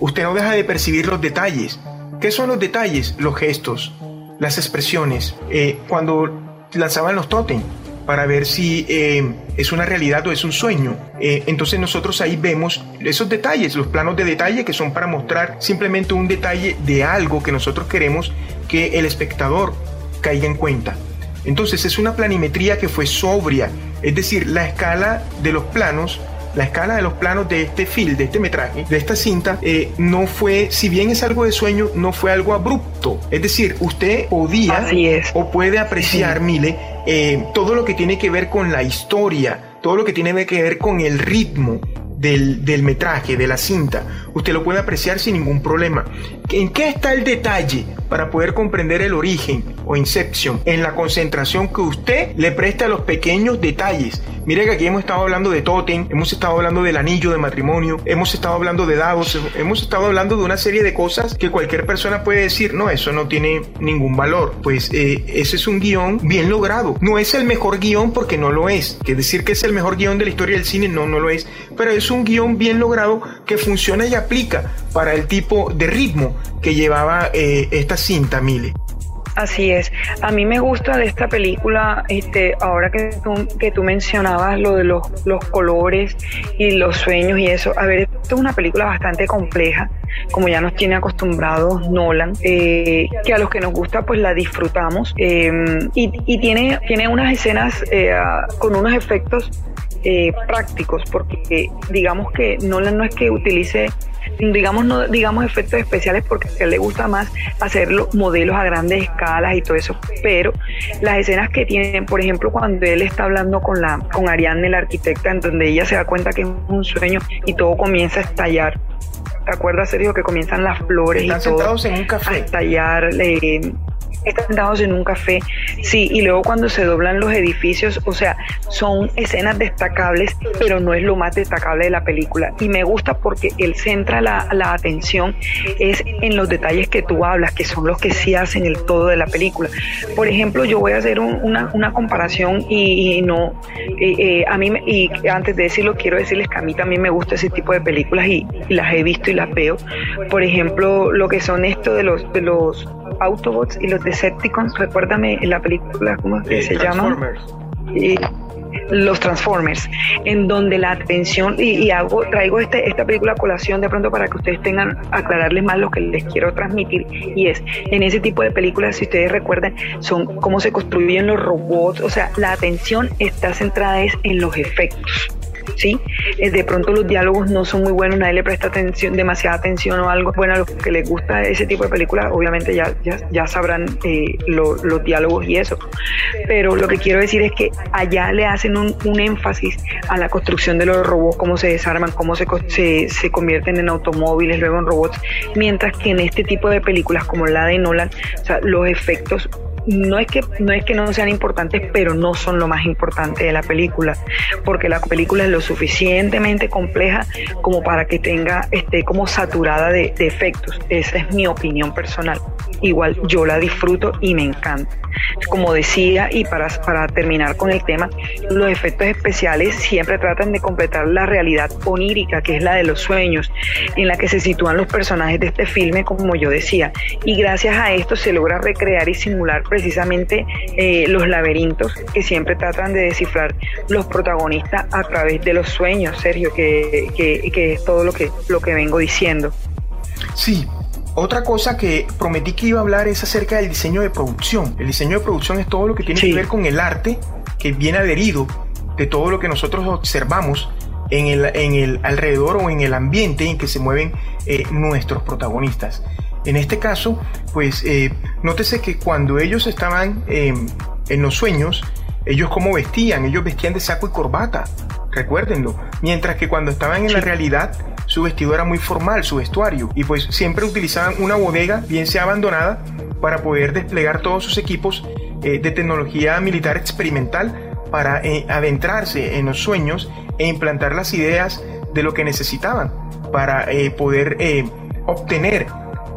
usted no deja de percibir los detalles. ¿Qué son los detalles? Los gestos, las expresiones. Eh, cuando lanzaban los totem para ver si eh, es una realidad o es un sueño. Eh, entonces nosotros ahí vemos esos detalles, los planos de detalle que son para mostrar simplemente un detalle de algo que nosotros queremos que el espectador caiga en cuenta. Entonces es una planimetría que fue sobria, es decir, la escala de los planos la escala de los planos de este film, de este metraje, de esta cinta, eh, no fue, si bien es algo de sueño, no fue algo abrupto. Es decir, usted podía o puede apreciar, Mile, eh, todo lo que tiene que ver con la historia, todo lo que tiene que ver con el ritmo, del, del, metraje, de la cinta, usted lo puede apreciar sin ningún problema. ¿En qué está el detalle para poder comprender el origen Inception? En la concentración que usted le presta a los pequeños detalles. Mire que aquí hemos estado hablando de Totem, hemos estado hablando del anillo de matrimonio, hemos estado hablando de dados, hemos estado hablando de una serie de cosas que cualquier persona puede decir, no, eso no tiene ningún valor. Pues eh, ese es un guion bien logrado. No es el mejor guion porque no lo es. Que decir que es el mejor guion de la historia del cine, no, no lo es. Pero es un guion bien logrado que funciona y aplica para el tipo de ritmo que llevaba eh, esta cinta, Mile. Así es. A mí me gusta de esta película, este, ahora que tú, que tú mencionabas lo de los, los colores y los sueños y eso. A ver, esto es una película bastante compleja, como ya nos tiene acostumbrados Nolan, eh, que a los que nos gusta pues la disfrutamos. Em, y, y, tiene, tiene unas escenas eh, con unos efectos eh, prácticos, porque digamos que Nolan no es que utilice, digamos, no digamos efectos especiales porque a él le gusta más hacerlo modelos a grandes escalas y todo eso, pero las escenas que tienen, por ejemplo, cuando él está hablando con la con Ariadne, la arquitecta, en donde ella se da cuenta que es un sueño y todo comienza a estallar. ¿Te acuerdas, Sergio, que comienzan las flores y todo en un café. a estallar? Eh, sentados en un café, sí, y luego cuando se doblan los edificios, o sea, son escenas destacables, pero no es lo más destacable de la película. Y me gusta porque él centra la, la atención es en los detalles que tú hablas, que son los que sí hacen el todo de la película. Por ejemplo, yo voy a hacer una, una, comparación y, no, eh, a mí, y antes de decirlo, quiero decirles que a mí también me gusta ese tipo de películas y, y las he visto y las veo. Por ejemplo, lo que son esto de los, de los Autobots y los Decepticons, recuérdame la película, ¿cómo se llama? Y, los Transformers, en donde la atención, y, hago, traigo este, esta película a colación de pronto para que ustedes tengan, aclararles más lo que les quiero transmitir, y es, en ese tipo de películas, si ustedes recuerdan, son cómo se construyen los robots, o sea, la atención está centrada es en los efectos ¿sí? Eh, de pronto los diálogos no son muy buenos, nadie le presta atención, demasiada atención o algo. Bueno, a los que les gusta ese tipo de películas, obviamente ya, ya, sabrán eh, los diálogos y eso. Pero lo que quiero decir es que allá le hacen un, énfasis a la construcción de los robots, cómo se desarman, cómo se, se, se convierten en automóviles, luego en robots, mientras que en este tipo de películas como la de Nolan, o sea, los efectos no es que no es que no sean importantes, pero no son lo más importante de la película, porque la película es lo suficientemente compleja como para que tenga esté como saturada de, de efectos. Esa es mi opinión personal. Igual yo la disfruto y me encanta. Como decía, y para, para terminar con el tema, los efectos especiales siempre tratan de completar la realidad onírica, que es la de los sueños, en la que se sitúan los personajes de este filme, como yo decía. Y gracias a esto se logra recrear y simular precisamente eh, los laberintos que siempre tratan de descifrar los protagonistas a través de los sueños, Sergio, que, que, es todo lo que, lo que vengo diciendo. Sí, otra cosa que prometí que iba a hablar es acerca del diseño de producción. El diseño de producción es todo lo que tiene que ver con el arte que viene adherido de todo lo que nosotros observamos en el, en el alrededor o en el ambiente en que se mueven eh, nuestros protagonistas. En este caso, pues eh, nótese que cuando ellos estaban em, en los sueños, ellos cómo vestían, ellos vestían de saco y corbata, recuérdenlo. Mientras que cuando estaban en la realidad, su vestido era muy formal, su vestuario, y pues siempre utilizaban una bodega, bien sea abandonada, para poder desplegar todos sus equipos eh, de tecnología militar experimental para eh, adentrarse en los sueños e implantar las ideas de lo que necesitaban para eh, poder obtener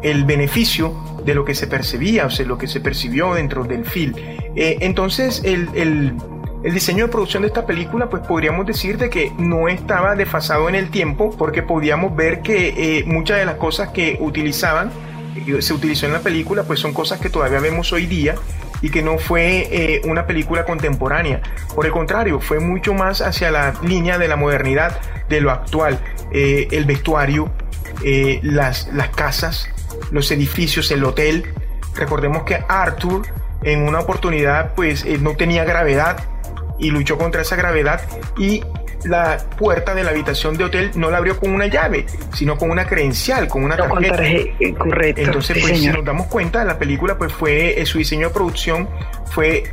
el beneficio de lo que se percibía, o sea, lo que se percibió dentro del film. entonces, el, el, el, diseño de producción de esta película, pues podríamos decir de que no estaba desfasado en el tiempo, porque podíamos ver que muchas de las cosas que utilizaban, se utilizó en la película, pues son cosas que todavía vemos hoy día y que no fue eh, una película contemporánea. Por el contrario, fue mucho más hacia la línea de la modernidad, de lo actual. Eh, el vestuario, eh, las, las casas, los edificios, el hotel. Recordemos que Arthur en una oportunidad pues no tenía gravedad y luchó contra esa gravedad y la puerta de la habitación de hotel no la abrió con una llave, sino con una credencial, con una tarjeta. Eh, correcto. Entonces, pues, si nos damos cuenta, la película, pues, fue, eh, su diseño de producción fue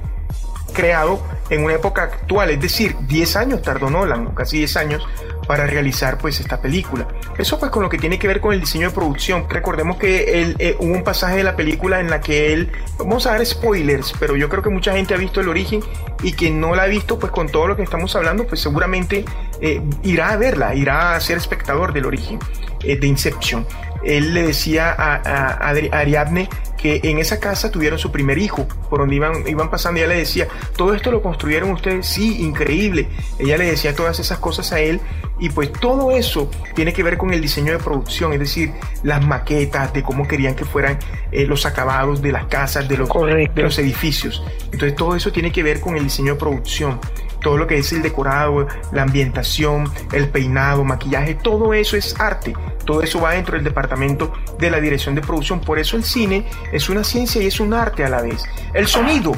creado en una época actual, es decir, 10 años tardó Nolan, casi 10 años, para realizar pues esta película. Eso pues con lo que tiene que ver con el diseño de producción. Recordemos que él, eh, hubo un pasaje de la película en la que él, vamos a dar spoilers, pero yo creo que mucha gente ha visto el origen y que no la ha visto pues con todo lo que estamos hablando pues seguramente eh, irá a verla, irá a ser espectador del origen de Inception. Él le decía a, a Ariadne que en esa casa tuvieron su primer hijo, por donde iban, iban pasando, ella le decía, todo esto lo construyeron ustedes, sí, increíble. Ella le decía todas esas cosas a él y pues todo eso tiene que ver con el diseño de producción, es decir, las maquetas de cómo querían que fueran eh, los acabados de las casas, de los, de los edificios. Entonces todo eso tiene que ver con el diseño de producción todo lo que es el decorado, la ambientación, el peinado, maquillaje, todo eso es arte. Todo eso va dentro del departamento de la dirección de producción. Por eso el cine es una ciencia y es un arte a la vez. El sonido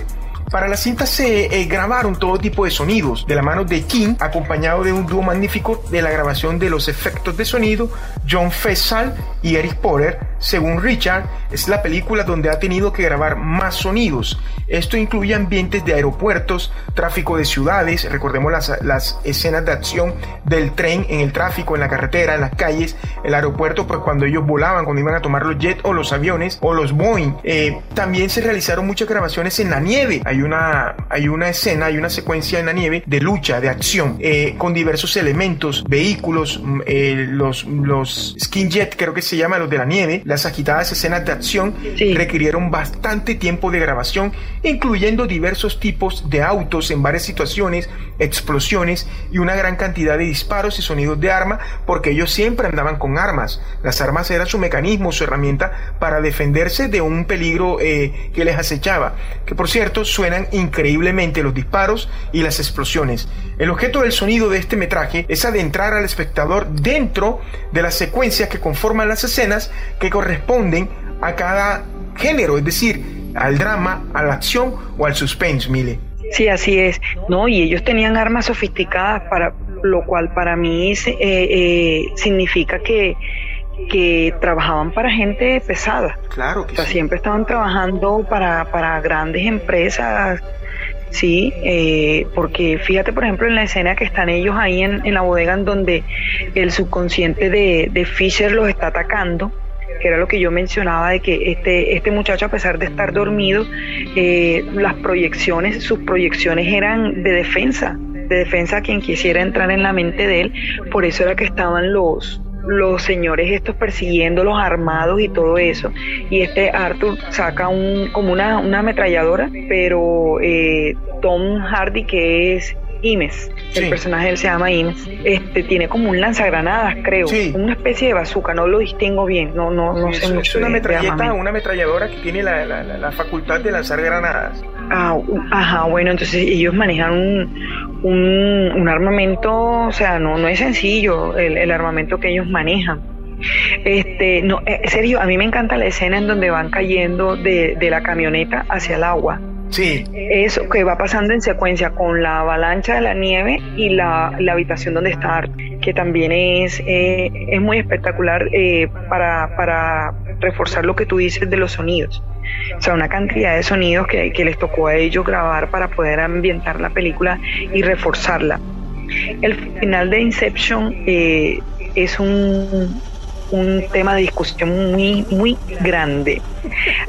para la cinta se eh, grabaron todo tipo de sonidos de la mano de King, acompañado de un dúo magnífico de la grabación de los efectos de sonido, John Fessal y Eric Porter. Según Richard, es la película donde ha tenido que grabar más sonidos. Esto incluye ambientes de aeropuertos, tráfico de ciudades, recordemos las, las escenas de acción del tren en el tráfico, en la carretera, en las calles, el aeropuerto, pues cuando ellos volaban, cuando iban a tomar los jets o los aviones o los Boeing. Eh, también se realizaron muchas grabaciones en la nieve hay una, hay una escena, hay una secuencia en la nieve de lucha, de acción, eh, con diversos elementos, vehículos, mm, eh, los, los skin jet, creo que se llama, los de la nieve, las agitadas escenas de acción requirieron bastante tiempo de grabación, incluyendo diversos tipos de autos en varias situaciones, explosiones y una gran cantidad de disparos y sonidos de arma, porque ellos siempre andaban con armas. Las armas eran su mecanismo, su herramienta para defenderse de un peligro eh, que les acechaba. Que por cierto, su suenan increíblemente los disparos y las explosiones. El objeto del sonido de este metraje es adentrar al espectador dentro de las secuencias que conforman las escenas que corresponden a cada género, es decir, al drama, a la acción o al suspense, Mile. Sí, así es. No, y ellos tenían armas sofisticadas, para lo cual para mí eh, eh, significa que que trabajaban para gente pesada. Claro que o sea, siempre estaban trabajando para, para grandes empresas, sí, eh, porque fíjate, por ejemplo, en la escena que están ellos ahí en, en la bodega en donde el subconsciente de, de, Fisher los está atacando, que era lo que yo mencionaba de que este, este muchacho, a pesar de estar dormido, eh, las proyecciones, sus proyecciones eran de defensa, de defensa a quien quisiera entrar en la mente de él, por eso era que estaban los los señores estos persiguiendo los armados y todo eso. Y este Arthur saca un, como una, una ametralladora, pero eh, Tom Hardy, que es Imes, el personaje él se llama Imes, este tiene como un lanzagranadas, creo, una especie de bazooka, no lo distingo bien, no no no sé mucho. Es una metralleta, una ametralladora que tiene la, la, la, facultad de lanzar granadas. Ah, ajá, bueno, entonces ellos manejan un, un, un, armamento, o sea, no, no es sencillo el, el armamento que ellos manejan. Este, no, eh, serio, a mí me encanta la escena en donde van cayendo de, de la camioneta hacia el agua. Sí. Eso que va pasando en secuencia con la avalancha de la nieve y la, habitación donde está Art, que también es, eh, es muy espectacular eh, para, para reforzar lo que tú dices de los sonidos. O sea, una cantidad de sonidos que, que les tocó a ellos grabar para poder ambientar la película y reforzarla. El final de Inception eh, es un, un tema de discusión muy, muy grande.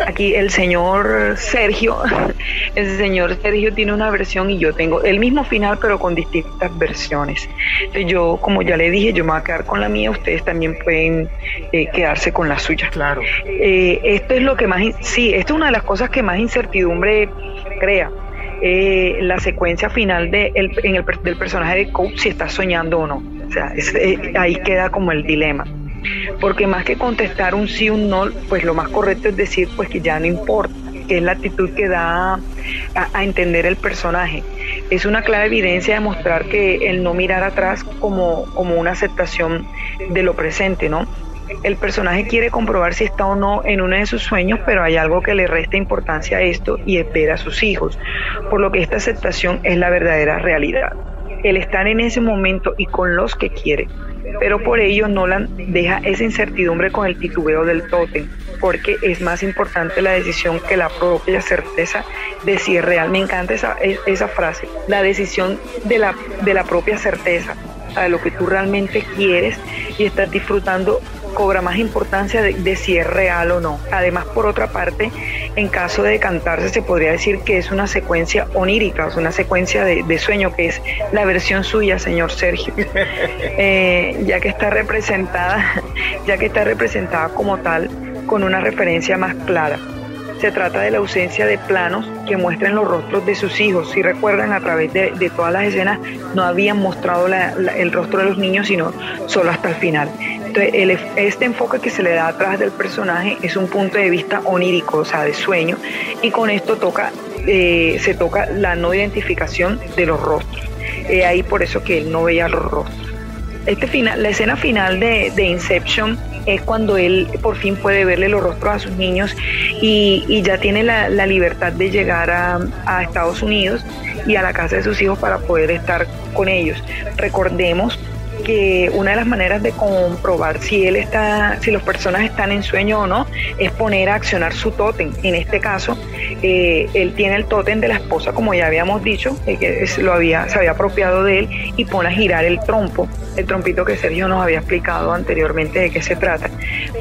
Aquí el señor Sergio, el señor Sergio tiene una versión y yo tengo el mismo final pero con distintas versiones. Yo, como ya le dije, yo me voy a quedar con la mía, ustedes también pueden eh, quedarse con la suya. Claro. Eh, esto es lo que más, sí, esto es una de las cosas que más incertidumbre crea. Eh, la secuencia final de el, en el, del personaje de Cope si está soñando o no. O sea, es, ahí queda como el dilema porque más que contestar un sí o un no, pues lo más correcto es decir pues que ya no importa, que es la actitud que da a, entender el personaje. Es una clara evidencia de mostrar que el no mirar atrás como, como una aceptación de lo presente, ¿no? El personaje quiere comprobar si está o no en uno de sus sueños, pero hay algo que le resta importancia a esto y es ver a sus hijos, por lo que esta aceptación es la verdadera realidad. El estar en ese momento y con los que quiere pero por ello Nolan deja esa incertidumbre con el titubeo del tótem, porque es más importante la decisión que la propia certeza de si es real. Me encanta esa, esa frase, la decisión de la, de la propia certeza, de lo que tú realmente quieres y estás disfrutando cobra más importancia de, si es real o no. Además, por otra parte, en caso de cantarse, se podría decir que es una secuencia onírica, o una secuencia de, sueño, que es la versión suya, señor Sergio, eh, ya que está representada, ya que está representada como tal con una referencia más clara. Se trata de la ausencia de planos que muestren los rostros de sus hijos. Si recuerdan, a través de, todas las escenas no habían mostrado el rostro de los niños, sino solo hasta el final. Entonces, este enfoque que se le da atrás del personaje es un punto de vista onírico, o sea, de sueño, y con esto toca, eh, se toca la no identificación de los rostros. ahí por eso que él no veía los rostros. Este final, la escena final de, Inception es cuando él por fin puede verle los rostros a sus niños y, ya tiene la, libertad de llegar a, Estados Unidos y a la casa de sus hijos para poder estar con ellos. Recordemos que una de las maneras de comprobar si él está, si las personas están en sueño o no, es poner a accionar su tótem. En este caso, eh, él tiene el tótem de la esposa, como ya habíamos dicho, eh, que lo había, se había apropiado de él y pone a girar el trompo, el trompito que Sergio nos había explicado anteriormente de qué se trata.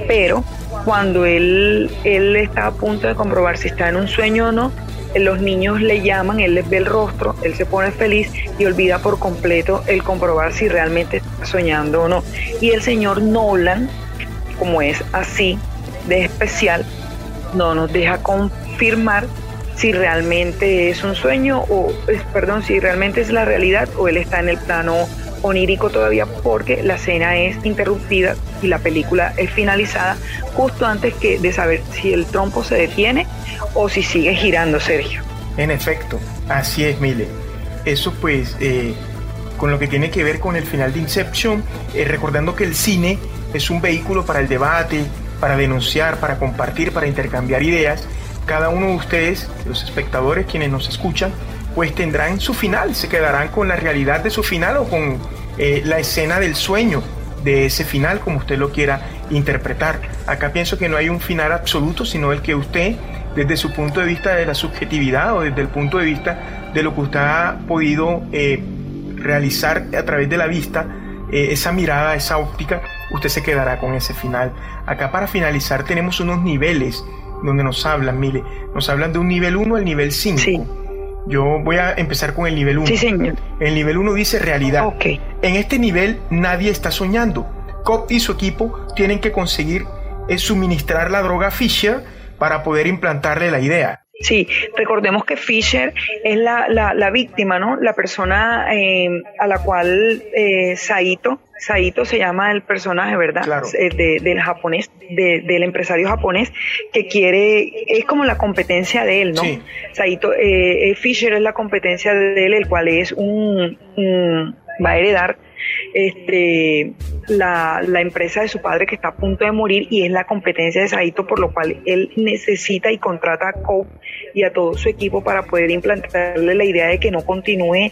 Pero cuando él, él está a punto de comprobar si está en un sueño o no, los niños le llaman, él les ve el rostro, él se pone feliz y olvida por completo el comprobar si realmente está soñando o no. Y el señor Nolan, como es así de especial, no nos deja confirmar si realmente es un sueño o, perdón, si realmente es la realidad o él está en el plano onírico todavía porque la escena es interrumpida y la película es finalizada justo antes que de saber si el trompo se detiene o si sigue girando, Sergio. En efecto, así es, Mile. Eso pues, eh, con lo que tiene que ver con el final de Inception, eh, recordando que el cine es un vehículo para el debate, para denunciar, para compartir, para intercambiar ideas. Cada uno de ustedes, los espectadores, quienes nos escuchan, pues tendrán su final, se quedarán con la realidad de su final o con eh, la escena del sueño de ese final, como usted lo quiera interpretar. Acá pienso que no hay un final absoluto, sino el que usted desde su punto de vista de la subjetividad o desde el punto de vista de lo que usted ha podido eh, realizar a través de la vista, eh, esa mirada, esa óptica, usted se quedará con ese final. Acá para finalizar tenemos unos niveles donde nos hablan, mire, nos hablan de un nivel 1 al nivel 5. Yo voy a empezar con el nivel 1. Sí, señor. El nivel 1 dice realidad. Okay. En este nivel nadie está soñando. Cop y su equipo tienen que conseguir eh, suministrar la droga Fisher para poder implantarle la idea. Sí, recordemos que Fisher es la, la, víctima, ¿no? La persona eh, a la cual eh, Saito, Saito se llama el personaje, ¿verdad? Claro. Eh, del japonés, del empresario japonés que quiere, es como la competencia de él, ¿no? Sí. Saito, eh, Fisher es la competencia de él, el cual es un, un va a heredar este, la, la, empresa de su padre que está a punto de morir y es la competencia de Saito, por lo cual él necesita y contrata a Cope y a todo su equipo para poder implantarle la idea de que no continúe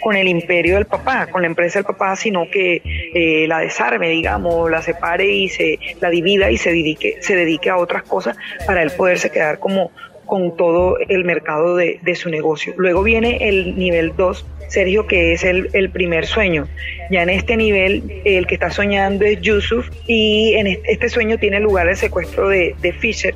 con el imperio del papá, con la empresa del papá, sino que eh, la desarme, digamos, la separe y se la divida y se dedique, se dedique a otras cosas para él poderse quedar como con todo el mercado de, de su negocio. Luego viene el nivel 2, Sergio, que es el, el, primer sueño. Ya en este nivel, el que está soñando es Yusuf y en este sueño tiene lugar el secuestro de, de Fisher.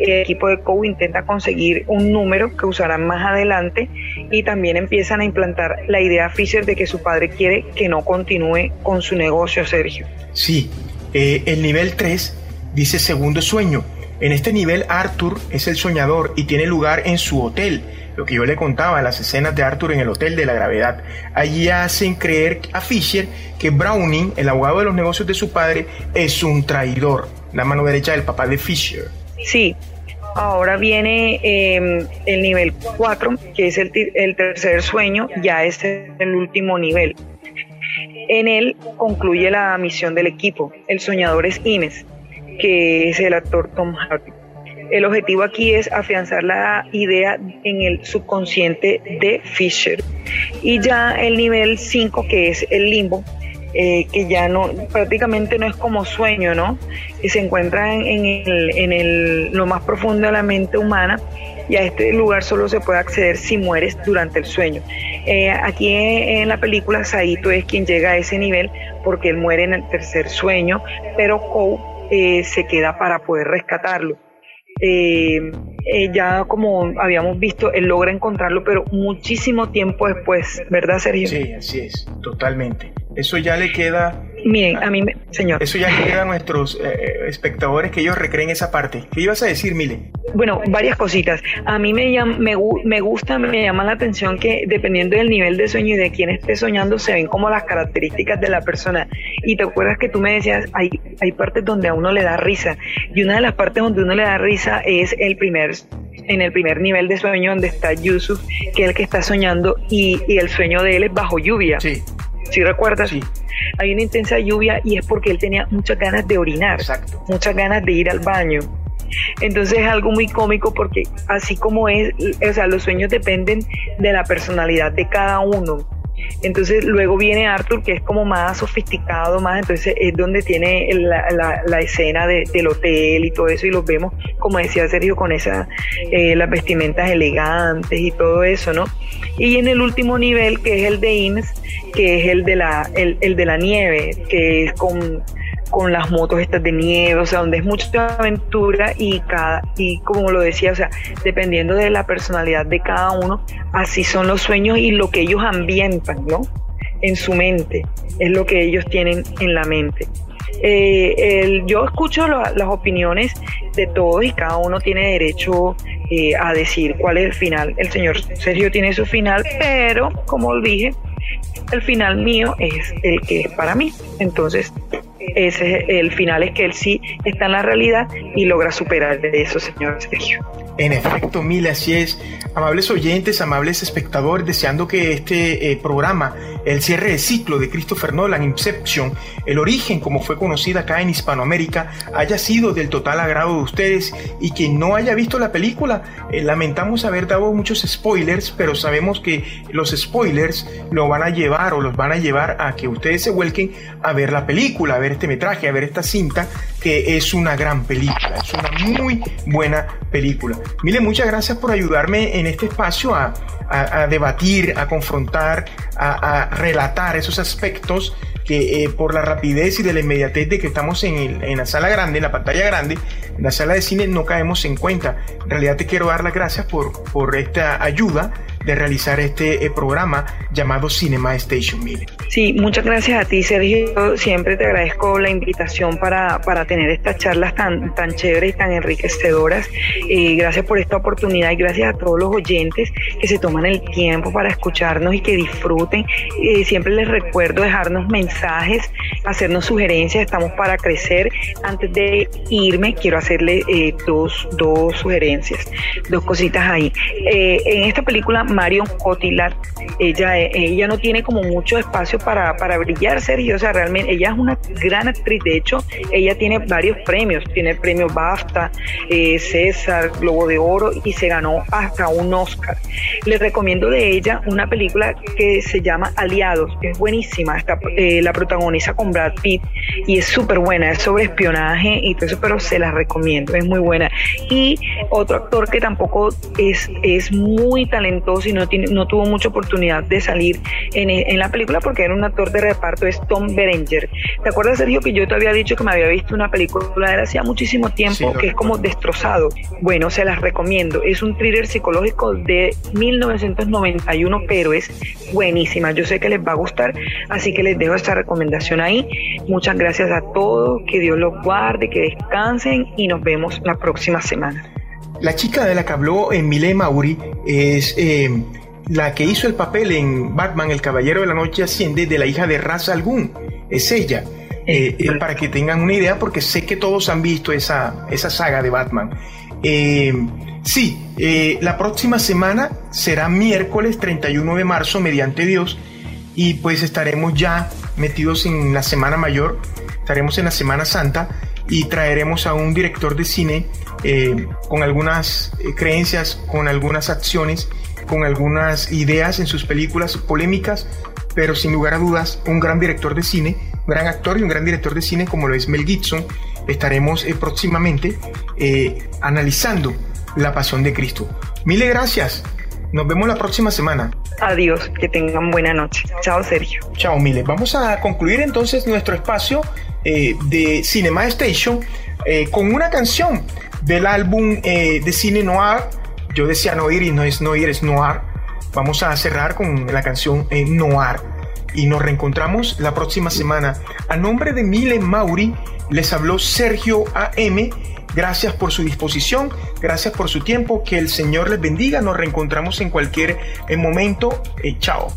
El equipo de COU intenta conseguir un número que usarán más adelante y también empiezan a implantar la idea Fisher de que su padre quiere que no continúe con su negocio, Sergio. Sí, eh, el nivel 3 dice segundo sueño. En este nivel Arthur es el soñador y tiene lugar en su hotel lo que yo le contaba, las escenas de Arthur en el Hotel de la Gravedad. Allí hacen creer a Fisher que Browning, el abogado de los negocios de su padre, es un traidor, la mano derecha del papá de Fisher. Sí, ahora viene em, el nivel 4, que es el, tercer sueño, ya es el último nivel. En él concluye la misión del equipo. El soñador es Ines, que es el actor Tom Hardy. El objetivo aquí es afianzar la idea en el subconsciente de Fisher. Y ya el nivel 5, que es el limbo, eh, que ya no prácticamente no es como sueño, ¿no? Que se encuentra en, el, en el, lo más profundo de la mente humana y a este lugar solo se puede acceder si mueres durante el sueño. Eh, aquí en, la película Saito es quien llega a ese nivel porque él muere en el tercer sueño, pero Kou eh, se queda para poder rescatarlo. Eh, eh, ya como habíamos visto, él logra encontrarlo, pero muchísimo tiempo después, ¿verdad, Sergio? Sí, así es, totalmente. Eso ya le queda Miren, a mí, señor. Eso ya queda a nuestros eh, eh, espectadores que ellos recreen esa parte. ¿Qué ibas a decir, Mile? Bueno, varias cositas. A mí me, me, me gusta, me llama la atención que dependiendo del nivel de sueño y de quién esté soñando, se ven como las características de la persona. Y te acuerdas que tú me decías, hay, hay partes donde a uno le da risa. Y una de las partes donde uno le da risa es el primer en el primer nivel de sueño donde está Yusuf, que es el que está soñando y, y el sueño de él es bajo lluvia. Sí. ¿Sí recuerdas? Sí. Hay una intensa lluvia y es porque él tenía muchas ganas de orinar, muchas ganas de ir al baño. Entonces es algo muy cómico porque así como es, o sea, los sueños dependen de la personalidad de cada uno. Entonces luego viene Arthur, que es como más sofisticado, más, entonces es donde tiene la, la, escena del hotel y todo eso, y los vemos, como decía Sergio, con esas, eh, las vestimentas elegantes y todo eso, ¿no? Y en el último nivel, que es el de Ines, que es el de la, el, el de la nieve, que es con con las motos estas de nieve, o sea, donde es mucha aventura y cada y como lo decía, o sea, dependiendo de la personalidad de cada uno, así son los sueños y lo que ellos ambientan, ¿no? En su mente, es lo que ellos tienen en la mente. Eh, yo escucho las opiniones de todos y cada uno tiene derecho eh, a decir cuál es el final. El señor Sergio tiene su final, pero como dije, el final mío es el que es para mí. Entonces, ese el final es que él sí está en la realidad y logra superar de eso, señor Sergio. En efecto, Mil, así es. Amables oyentes, amables espectadores, deseando que este eh, programa, el cierre de ciclo de Christopher Nolan, Inception, el origen como fue conocida acá en Hispanoamérica, haya sido del total agrado de ustedes y quien no haya visto la película, eh, lamentamos haber dado muchos spoilers, pero sabemos que los spoilers lo van a llevar o los van a llevar a que ustedes se vuelquen a ver la película, a ver este metraje, a ver esta cinta, que es una gran película, es una muy buena película. Mile, muchas gracias por ayudarme en este espacio a, debatir, a confrontar, a, relatar esos aspectos que eh, por la rapidez y de la inmediatez de que estamos en, en, la sala grande, en la pantalla grande, en la sala de cine, no caemos en cuenta. En realidad te quiero dar las gracias por, por esta ayuda de realizar este eh, programa llamado Cinema Station Mile. Sí, muchas gracias a ti, Sergio. Siempre te agradezco la invitación para, para tener estas charlas tan, tan chéveres y tan enriquecedoras. Eh, gracias por esta oportunidad y gracias a todos los oyentes que se toman el tiempo para escucharnos y que disfruten. Eh, siempre les recuerdo dejarnos mensajes, hacernos sugerencias. Estamos para crecer. Antes de irme, quiero hacerle dos, dos sugerencias, dos cositas ahí. en esta película Marion Cotillard. Ella, ella no tiene como mucho espacio para, para brillar, Sergio. O sea, realmente ella es una gran actriz. De hecho, ella tiene varios premios. Tiene el premio BAFTA, eh, César, Globo de Oro y se ganó hasta un Oscar. Les recomiendo de ella una película que se llama Aliados. Es buenísima. Está, eh, la protagoniza con Brad Pitt y es súper buena. Es sobre espionaje y todo eso, pero se la recomiendo. Es muy buena. Y otro actor que tampoco es, es muy talentoso y no, tiene, no tuvo mucha oportunidad de salir en, en la película porque era un actor de reparto, es Tom Berenger. ¿Te acuerdas, Sergio, que yo te había dicho que me había visto una película de él hacía muchísimo tiempo que es como destrozado? Bueno, se las recomiendo. Es un thriller psicológico de 1991, pero es buenísima. Yo sé que les va a gustar, así que les dejo esta recomendación ahí. Muchas gracias a todos, que Dios los guarde, que descansen y nos vemos la próxima semana. La chica de la que habló en Mile Mauri es eh, la que hizo el papel en Batman, El Caballero de la Noche Asciende, de la hija de Ra's al Ghul. Es ella. Eh, eh, para que tengan una idea, porque sé que todos han visto esa, esa saga de Batman. sí, la próxima semana será miércoles 31 de marzo, mediante Dios, y pues estaremos ya metidos en la Semana Mayor, estaremos en la Semana Santa y traeremos a un director de cine eh, con algunas eh, creencias, con algunas acciones, con algunas ideas en sus películas polémicas, pero sin lugar a dudas un gran director de cine, un gran actor y un gran director de cine como lo es Mel Gibson. Estaremos eh, próximamente analizando la pasión de Cristo. Mil gracias. Nos vemos la próxima semana. Adiós, que tengan buena noche. Chao, Sergio. Chao, Mile. Vamos a concluir entonces nuestro espacio eh, de Cinema Station eh, con una canción del álbum eh, de cine noir. Yo decía noir y no es noir, es noir. Vamos a cerrar con la canción Noir y nos reencontramos la próxima semana. A nombre de Mile Mauri les habló Sergio AM. Gracias por su disposición, gracias por su tiempo, que el Señor les bendiga, nos reencontramos en cualquier momento. chao.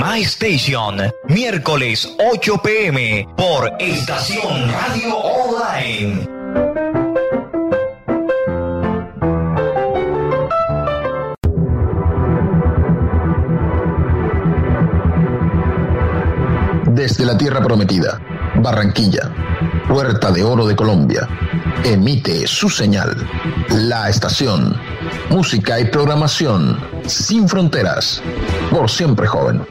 Cinema Station, miércoles 8 pm por Estación Radio Online. Desde la Tierra Prometida, Barranquilla, Puerta de Oro de Colombia, emite su señal, la estación, música y programación sin fronteras, por siempre joven.